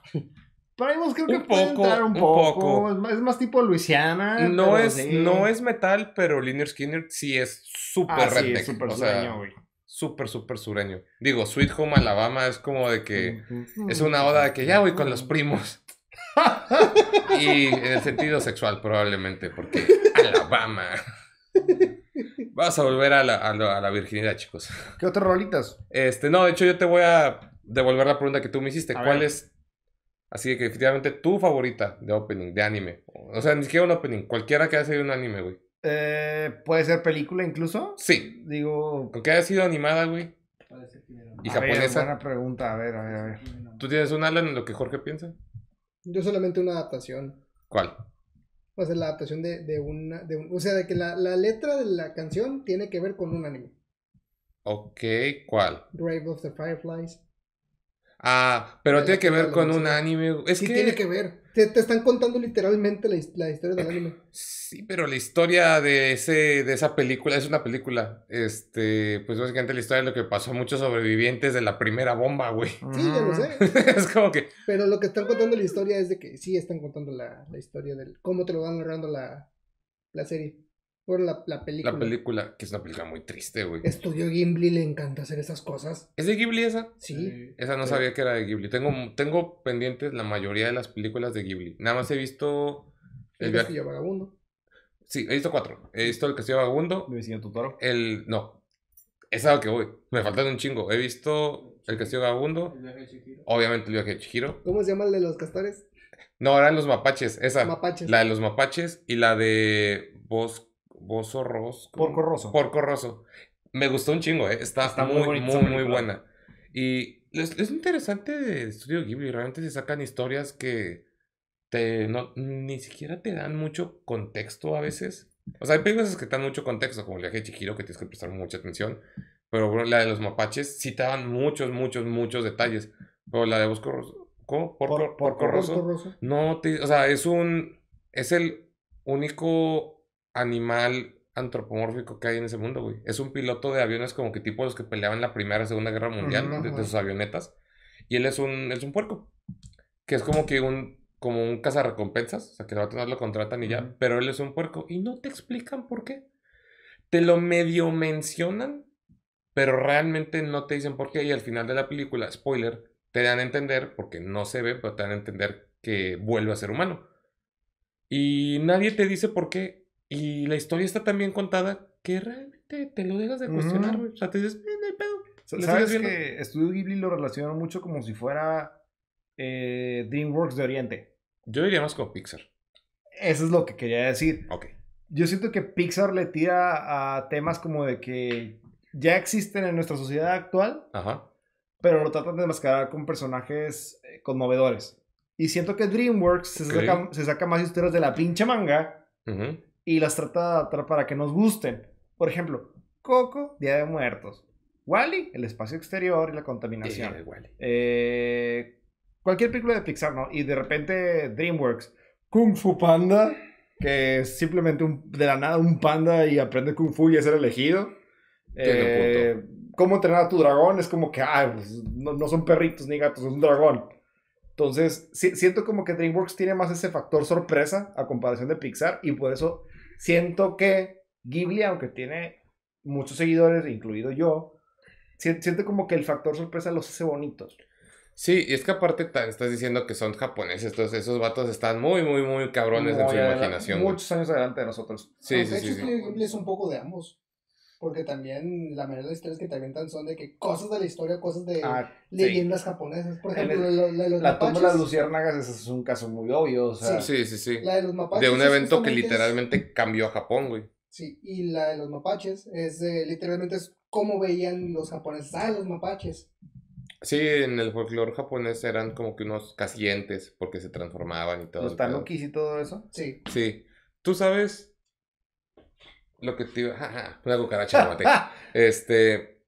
Primus creo Un que puede poco, entrar un un poco. poco. Es, más, tipo Luisiana. No es, sí. no es metal, pero Liner Skinner sí es súper Ah, sí, es súper sureño, güey. súper, súper sureño. Digo, Sweet Home Alabama es como de que es una oda de que ya voy con los primos. y en el sentido sexual probablemente, porque Alabama. Vamos a volver a la, a la- a la virginidad, chicos. ¿Qué otras rolitas? Este, no, de hecho yo te voy a devolver la pregunta que tú me hiciste. A ¿Cuál ver. es, así que efectivamente, tu favorita de opening, de anime? O sea, ni siquiera un opening, cualquiera que haya sido un anime, güey. Eh, ¿Puede ser película incluso? Sí, Digo. con que haya sido animada, güey. Parece que era- ¿Y a ver, japonesa? buena pregunta. A ver, a ver, a ver. ¿Tú tienes un Alan en lo que Jorge piensa? Yo solamente una adaptación. ¿Cuál? O sea, la adaptación de, de una. De un- o sea, de que la, la letra de la canción tiene que ver con un anime. Ok, ¿cuál? Grave of the Fireflies. Ah, pero tiene que ver con un anime. Es sí, que... tiene que ver. Te, te están contando literalmente la, la historia del anime. Sí, pero la historia de ese, de esa película, es una película. Este, pues básicamente la historia de lo que pasó a muchos sobrevivientes de la primera bomba, güey. Sí, ya lo sé. es como que. Pero lo que están contando la historia es de que sí están contando la, la historia del. cómo te lo van narrando la, la serie. La, la película. La película, que es una película muy triste, güey. Estudio Gimli le encanta hacer esas cosas. ¿Es de Ghibli esa? Sí. Esa no Sí. sabía que era de Ghibli. Tengo, tengo pendientes la mayoría de las películas de Ghibli. Nada más he visto. El El viaje. Castillo Vagabundo. Sí, he visto cuatro. He visto El Castillo Vagabundo. Mi vecino Totoro. El. No. Es a lo que voy. Me faltan un chingo. He visto El Castillo Vagabundo. El viaje de Chihiro. Obviamente el viaje de Chihiro. ¿Cómo se llama el de los castores? No, eran los mapaches. Esa. Mapaches. La de los mapaches y la de Bos, Bozo Ros. Porco Rosso. Porco Rosso. Me gustó un chingo, ¿eh? Está, Está muy muy, muy, buena. Y es, es interesante de Estudio Ghibli. Realmente se sacan historias que te, no, ni siquiera te dan mucho contexto a veces. O sea, hay películas que te dan mucho contexto, como el viaje de Chihiro, que tienes que prestar mucha atención. Pero la de los mapaches sí te dan muchos, muchos, muchos detalles. Pero la de Bosco Rosso. ¿Cómo? Porco, Por- Porco Porco Rosso. Porco Rosso. No, te- o sea, es un. Es el único animal antropomórfico que hay en ese mundo, güey. Es un piloto de aviones como que tipo los que peleaban en la Primera y Segunda Guerra Mundial, Ujú, de, de ajá. sus avionetas. Y él es un, es un puerco. Que es como que un, como un cazarrecompensas. O sea, que el no lo contratan y ya. Pero él es un puerco. Y no te explican por qué. Te lo medio mencionan, pero realmente no te dicen por qué. Y al final de la película, spoiler, te dan a entender, porque no se ve, pero te dan a entender que vuelve a ser humano. Y nadie te dice por qué. Y la historia está tan bien contada que realmente te lo dejas de cuestionar, güey. O sea, te dices, "Eh, no hay pedo. ¿Le ¿Sabes que Estudio Ghibli lo relacionan mucho como si fuera eh, DreamWorks de Oriente? Yo diría más como Pixar. Eso es lo que quería decir. Ok. Yo siento que Pixar le tira a temas como de que ya existen en nuestra sociedad actual, Ajá. pero lo tratan de mascarar con personajes eh, conmovedores. Y siento que DreamWorks se, saca, se saca más historias de la pinche manga Ujú. Y las trata de adaptar para que nos gusten. Por ejemplo, Coco, Día de Muertos. Wally, el espacio exterior y la contaminación. Eh. Eh, cualquier película de Pixar, ¿no? Y de repente DreamWorks, Kung Fu Panda, que es simplemente un, de la nada un panda y aprende Kung Fu y es el elegido. Eh, ¿Cómo entrenar a tu dragón? Es como que, ah, pues, no, no son perritos ni gatos, es un dragón. Entonces, si- siento como que DreamWorks tiene más ese factor sorpresa a comparación de Pixar y por eso siento que Ghibli, aunque tiene muchos seguidores, incluido yo, si- siento como que el factor sorpresa los hace bonitos. Sí, y es que aparte estás diciendo que son japoneses, entonces esos vatos están muy, muy, muy cabrones en su imaginación. Muchos años adelante de nosotros. Sí, Aunque sí, de sí, hecho, sí. Es un poco de ambos. Porque también la mayoría de las historias que te avientan son de que cosas de la historia, cosas de Ah, sí. leyendas japonesas. Por ejemplo, el- la, la de los La tumba de las mapaches. luciérnagas ese es un caso muy obvio. O sea, Sí, sí, sí. La de los mapaches. De un evento que es- literalmente cambió a Japón, güey. Sí, y la de los mapaches es eh, literalmente es cómo veían los japoneses a los mapaches. Sí, en el folclore japonés eran como que unos casi entes porque se transformaban y todo. los tanukis y todo eso. Sí. Sí. Tú sabes lo que te iba. Una cucaracha, lo maté. Este.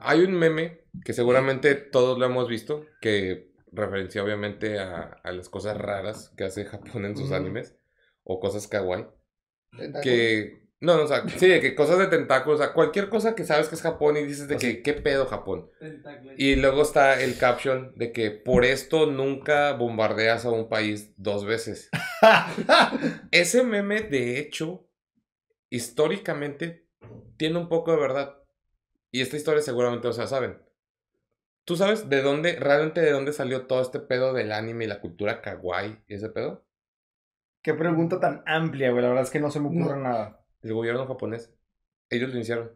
Hay un meme que seguramente todos lo hemos visto, que referencia obviamente a, a las cosas raras que hace Japón en sus animes, o cosas kawaii, tentáculos. que... No, no, o sea, sí, de que cosas de tentáculos, o sea, cualquier cosa que sabes que es Japón y dices de Así. que, ¿qué pedo Japón? Y luego está el caption de que por esto nunca bombardeas a un país dos veces. Ese meme, de hecho, históricamente, tiene un poco de verdad. Y esta historia seguramente o sea, saben. ¿Tú sabes de dónde, realmente de dónde salió todo este pedo del anime y la cultura kawaii y ese pedo? Qué pregunta tan amplia, güey. La verdad es que no se me ocurre No. nada. El gobierno japonés. Ellos lo iniciaron.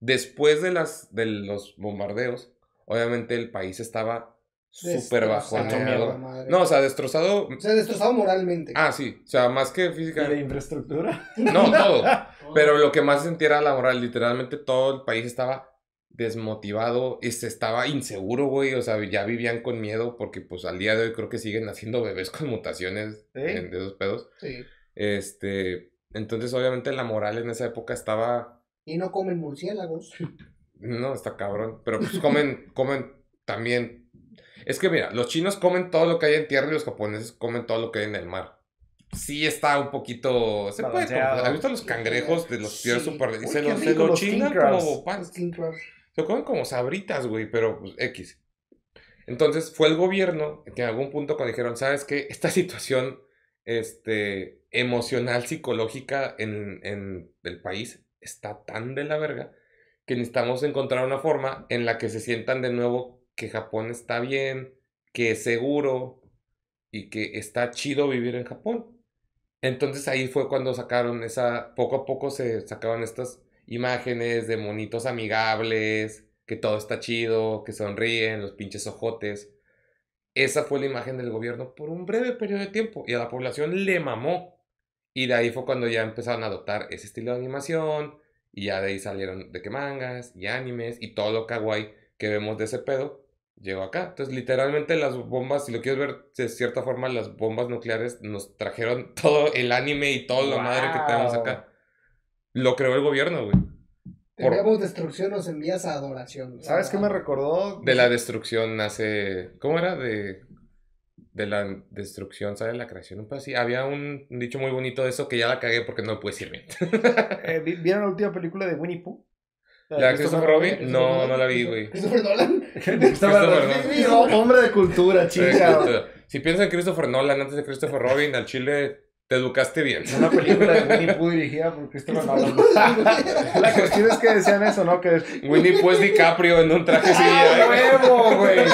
Después de, las, de los bombardeos, obviamente el país estaba súper bajoneado. No, o sea, destrozado. O sea, destrozado moralmente. Ah, sí. O sea, más que ¿Y de física. infraestructura? No, todo. Pero lo que más sentía era la moral. Literalmente todo el país estaba desmotivado y se estaba inseguro, güey. O sea, ya vivían con miedo porque pues al día de hoy creo que siguen naciendo bebés con mutaciones de esos pedos. Sí. Este, entonces obviamente la moral en esa época estaba, Y no comen murciélagos. no, está cabrón, pero pues comen, comen también. Es que mira, los chinos comen todo lo que hay en tierra y los japoneses comen todo lo que hay en el mar. Sí está un poquito, se puede Balanceado. ¿Has visto los cangrejos de los pies Sí. super? Uy, se los, se crabs. como pan. Se comen como sabritas, güey, pero pues, X. Entonces fue el gobierno que en algún punto cuando dijeron, ¿sabes qué? Esta situación este, emocional, psicológica en, en el país está tan de la verga que necesitamos encontrar una forma en la que se sientan de nuevo que Japón está bien, que es seguro y que está chido vivir en Japón. Entonces ahí fue cuando sacaron esa, poco a poco se sacaban estas imágenes de monitos amigables, que todo está chido, que sonríen, los pinches ojotes. Esa fue la imagen del gobierno por un breve periodo de tiempo y a la población le mamó. Y de ahí fue cuando ya empezaron a adoptar ese estilo de animación y ya de ahí salieron de que mangas y animes y todo lo kawaii que vemos de ese pedo llegó acá. Entonces, literalmente las bombas, si lo quieres ver de cierta forma, las bombas nucleares nos trajeron todo el anime y todo lo madre que tenemos acá. Lo creó el gobierno, güey. Por- enviamos destrucción, nos envías a adoración. ¿Sabes qué me recordó? De la destrucción nace. ¿Cómo era? De. de la destrucción sale la creación. Un así. Había un dicho muy bonito de eso que ya la cagué porque no lo pude decir bien. Eh, ¿vi- ¿Vieron la última película de Winnie Pooh? ¿La de Christopher Robin? No, no la vi, güey. Christopher Nolan. Christopher Nolan. Hombre de cultura, chica. Si piensas en Christopher Nolan antes de Christopher Robin, al chile te educaste bien. Una película de Winnie Pooh dirigida por Christopher Nolan. La cuestión es que decían eso, ¿no? Que Winnie Pooh es DiCaprio en un traje ¡Ah, CGI. huevo, güey!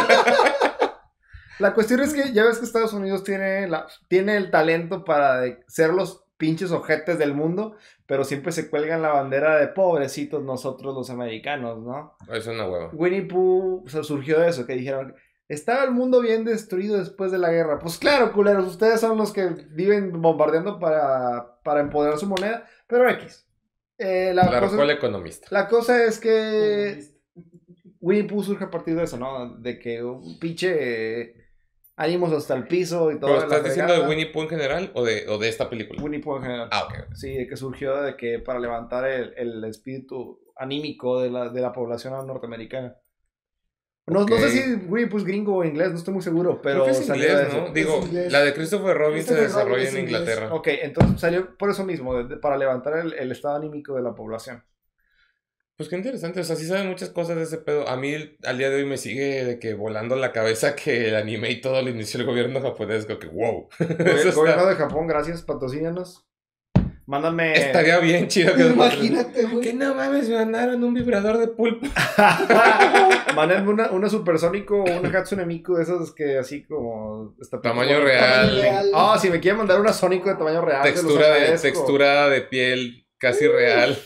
La cuestión es que ya ves que Estados Unidos tiene, la, tiene el talento para de- ser los pinches ojetes del mundo, pero siempre se cuelgan la bandera de pobrecitos nosotros los americanos, ¿no? Es una hueva. Winnie Pooh o sea, surgió de eso, que dijeron, estaba el mundo bien destruido después de la guerra. Pues claro, culeros, ustedes son los que viven bombardeando para, para empoderar su moneda, pero X. Eh, la, La cosa, economista. la cosa es que Winnie Pooh surge a partir de eso, ¿no? De que un pinche eh, ánimos hasta el piso y todo. ¿Pero estás diciendo de. Winnie Pooh en general o de, o de esta película? Winnie Pooh en general. Ah, ok. Sí, de que surgió de que para levantar el, el espíritu anímico de la, de la población norteamericana. No, sé si Winnie Pooh es gringo o inglés, no estoy muy seguro, pero Creo que es salió de inglés. ¿no? Digo, inglés. la de Christopher Robin se desarrolla en. Inglaterra. Ok, entonces salió por eso mismo, de- de- para levantar el, el estado anímico de la población. Pues qué interesante, o sea, sí saben muchas cosas de ese pedo. A mí al día de hoy me sigue de que volando la cabeza que el anime y todo lo inició el gobierno japonés, como que wow. Está- Gobierno de Japón, gracias, patrocínanos. Mándame. estaría bien chido que Imagínate, Que güey. no mames, me mandaron un vibrador de pulpo. Mándenme una, una supersónico o una Hatsune Miku de esas que así como. está Tamaño real. Ah, si me quieren mandar una Sónico de tamaño real. se los Textura de, textura de piel casi real.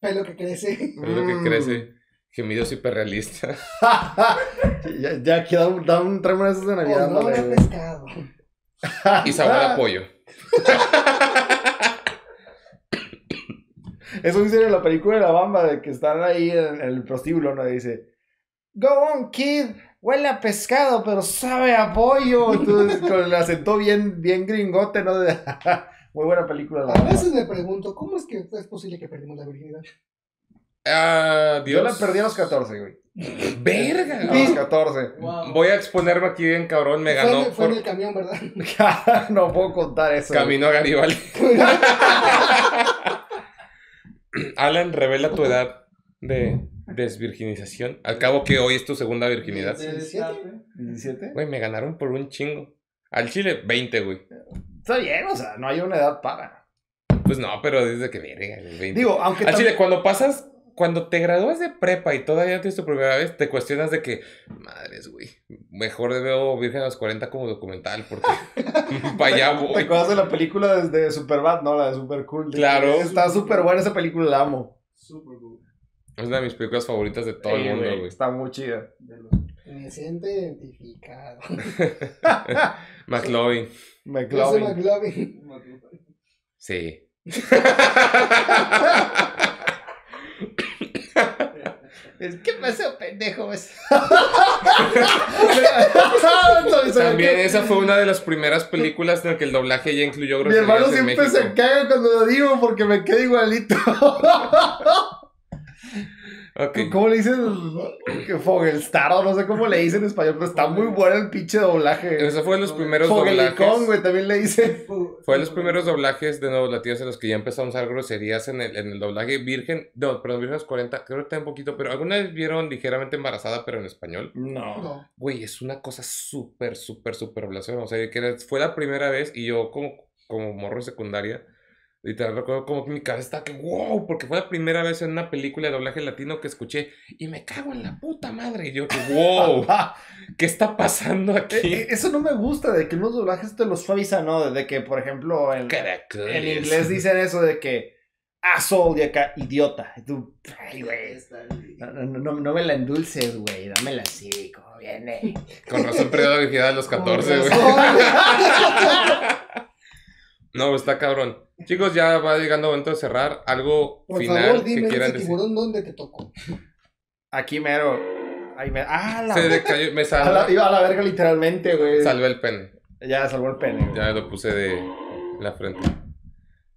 Pelo que crece. Es lo que crece. Gemidos hiperrealistas. ya, ya que da un, da un tráeme de esos de Navidad. Ándale, güey. pescado. Y sabor a pollo. Eso dice en la película de la bamba, de que están ahí en, en el prostíbulo, ¿no? Y dice, Go on, kid, huele a pescado, pero sabe a pollo. Entonces, con el acento bien, bien gringote, ¿no? Muy buena película. La A veces me pregunto, ¿cómo es que es posible que perdimos la virginidad? Ah, Yo Dios. la perdí a los 14, güey. Verga. A los 14. Wow. Voy a exponerme aquí bien cabrón. Me Fue, ganó en- fue en por el camión, ¿verdad? no puedo contar eso. güey. camino a Garibaldi. Alan, revela tu edad de desvirginización. Al cabo que hoy es tu segunda virginidad. De destape. 17. Güey, me ganaron por un chingo. Al chile, 20, güey. Está bien, o sea, no hay una edad para. Pues no, pero desde que 20. Digo, aunque también- chile, cuando pasas, cuando te gradúas de prepa y todavía tienes tu primera vez, te cuestionas de que, madres, güey, mejor veo Virgen a los 40 como documental porque para allá ¿Te acuerdas de la película desde Superbad? No, la de Super Cool. Claro. Está súper buena esa película, la amo. Super cool. Es una de mis películas favoritas de todo el mundo, güey. Está muy chida. De. Me siento identificado. McLovin, McLovin. McLovin. sí. Es- ¿Qué pasó, pendejo? También esa fue una de las primeras películas en la que el doblaje ya incluyó Mi hermano siempre México. se caga cuando lo digo porque me queda igualito. ¿Cómo le dicen? Que Fogelstar o no sé cómo le dicen en español, pero está muy bueno el pinche doblaje. Ese fue de los primeros Fogelicón, doblajes. güey, también le dicen. Fue de los primeros doblajes de nuevos latinos en los que ya empezamos a usar groserías en el, en el doblaje virgen. No, perdón, virgen a los 40. Creo que está un poquito, pero ¿alguna vez vieron ligeramente embarazada, pero en español? No. No. Güey, es una cosa súper, súper, súper blasfema. O sea, que fue la primera vez y yo como, como morro secundaria, literal recuerdo como que mi cabeza estaba que wow, porque fue la primera vez en una película de doblaje latino que escuché y me cago en la puta madre. Y yo que wow, ¿qué está pasando Eh, aquí? eh, Eso no me gusta, de que unos doblajes te los suavizan, ¿no? De que, por ejemplo, en, en inglés dicen eso de que asshole y acá idiota. Y tú, ay, güey. No, no, no, no me la endulces, güey. Dámela así, como viene. Con razón perdió la virginidad a los 14, Con güey. No, está cabrón. Chicos, ya va llegando el momento de cerrar. Algo Por final favor, que dime quieran ese decir. tiburón dónde te tocó. Aquí mero. Ahí me... Ah, la... Se decayó, me a la- Iba a la verga literalmente, güey. salvé el pene. Ya salvó el pene, güey. Ya lo puse de la frente.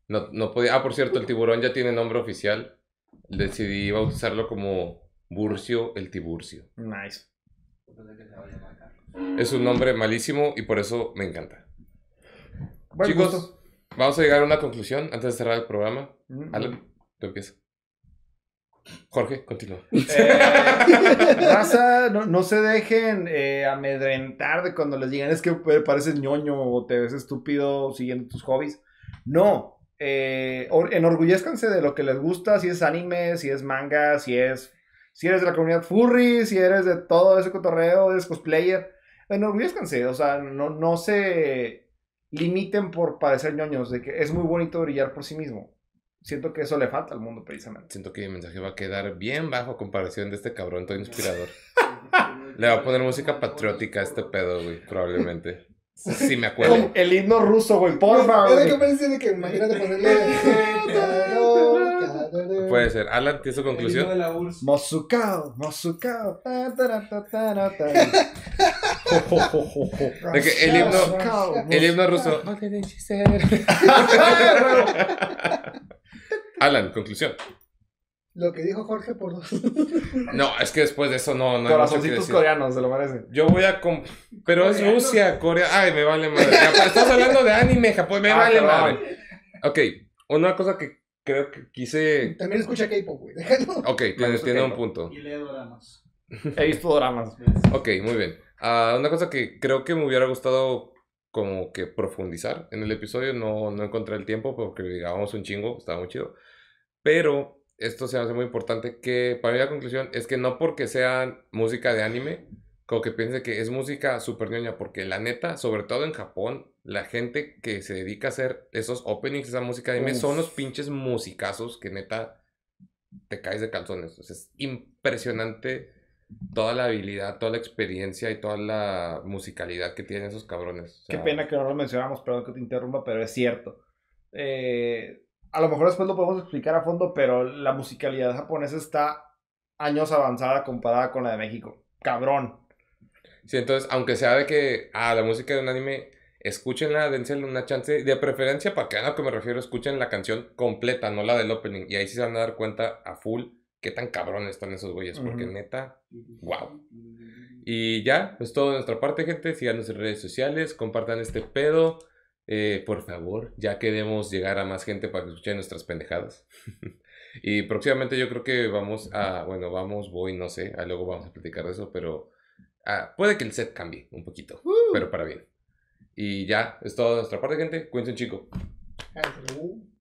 No, no podía. Ah, por cierto, el tiburón ya tiene nombre oficial. Decidí bautizarlo como Burcio el Tiburcio. Nice. Que. Es un nombre malísimo y por eso me encanta. Buen Chicos, gusto. Vamos a llegar a una conclusión antes de cerrar el programa. Mm. Alan, tú empieza. Jorge, continúa. Eh, raza, no, no se dejen eh, amedrentar de cuando les digan es que pareces ñoño o te ves estúpido siguiendo tus hobbies. No, eh, or- enorgullezcanse de lo que les gusta, si es anime, si es manga, si es si eres de la comunidad furry, si eres de todo ese cotorreo, eres cosplayer. Enorgullezcanse, o sea, no, no se limiten por parecer ñoños, de que es muy bonito brillar por sí mismo. Siento que eso le falta al mundo precisamente. Siento que mi mensaje va a quedar bien bajo a comparación de este cabrón todo inspirador. Le va a poner música patriótica a este pedo, güey, probablemente. Si me Como acuerdo. el himno ruso, güey, porfa, güey. que parece de que imagínate ponerle. Puede ser. Alan, ¿tienes El himno conclusión? de la URSS. Mosukao, Mosukao. De que el himno, el himno ruso. Alan, conclusión. Lo que dijo Jorge por dos. No, es que después de eso no, no Corazoncitos coreanos, se lo merece. Yo voy a... com- Pero es. Rusia, Corea... Ay, me vale madre. Pero Estás hablando de anime, Japón, me Ah, vale madre. Ok, una cosa que creo que quise... También escucha K-pop, güey. Déjalo. Ok, tiene, tiene un punto. Y lee dramas. He visto dramas. Ok, muy bien. Ah, una cosa que creo que me hubiera gustado como que profundizar en el episodio, no, no encontré el tiempo porque digamos un chingo, estaba muy chido. Pero esto se hace muy importante que para mí la conclusión es que no porque sean música de anime, como que piense que es música super ñoña, porque la neta, sobre todo en Japón, la gente que se dedica a hacer esos openings, esa música de anime, Uf. son los pinches musicazos que neta te caes de calzones. O sea, es impresionante toda la habilidad, toda la experiencia y toda la musicalidad que tienen esos cabrones. O Qué pena que no lo mencionamos, perdón que te interrumpa, pero es cierto. Eh, a lo mejor después lo podemos explicar a fondo, pero la musicalidad japonesa está años avanzada comparada con la de México. Cabrón. Sí, entonces, aunque sea de que, ah, la música de un anime, escúchenla, dense una chance. De preferencia, para que a lo que me refiero, escuchen la canción completa, no la del opening. Y ahí sí se van a dar cuenta a full qué tan cabrones están esos güeyes. Porque neta, wow. Y ya, es todo de nuestra parte, gente. Síganos en redes sociales, compartan este pedo. Eh, por favor, ya queremos llegar a más gente para que escuchen nuestras pendejadas. y próximamente yo creo que vamos a, bueno, vamos, voy, no sé, luego vamos a platicar de eso, pero ah, puede que el set cambie un poquito, pero para bien. Y ya, es todo de nuestra parte, gente. Cuídense, chico. Cállate, uh.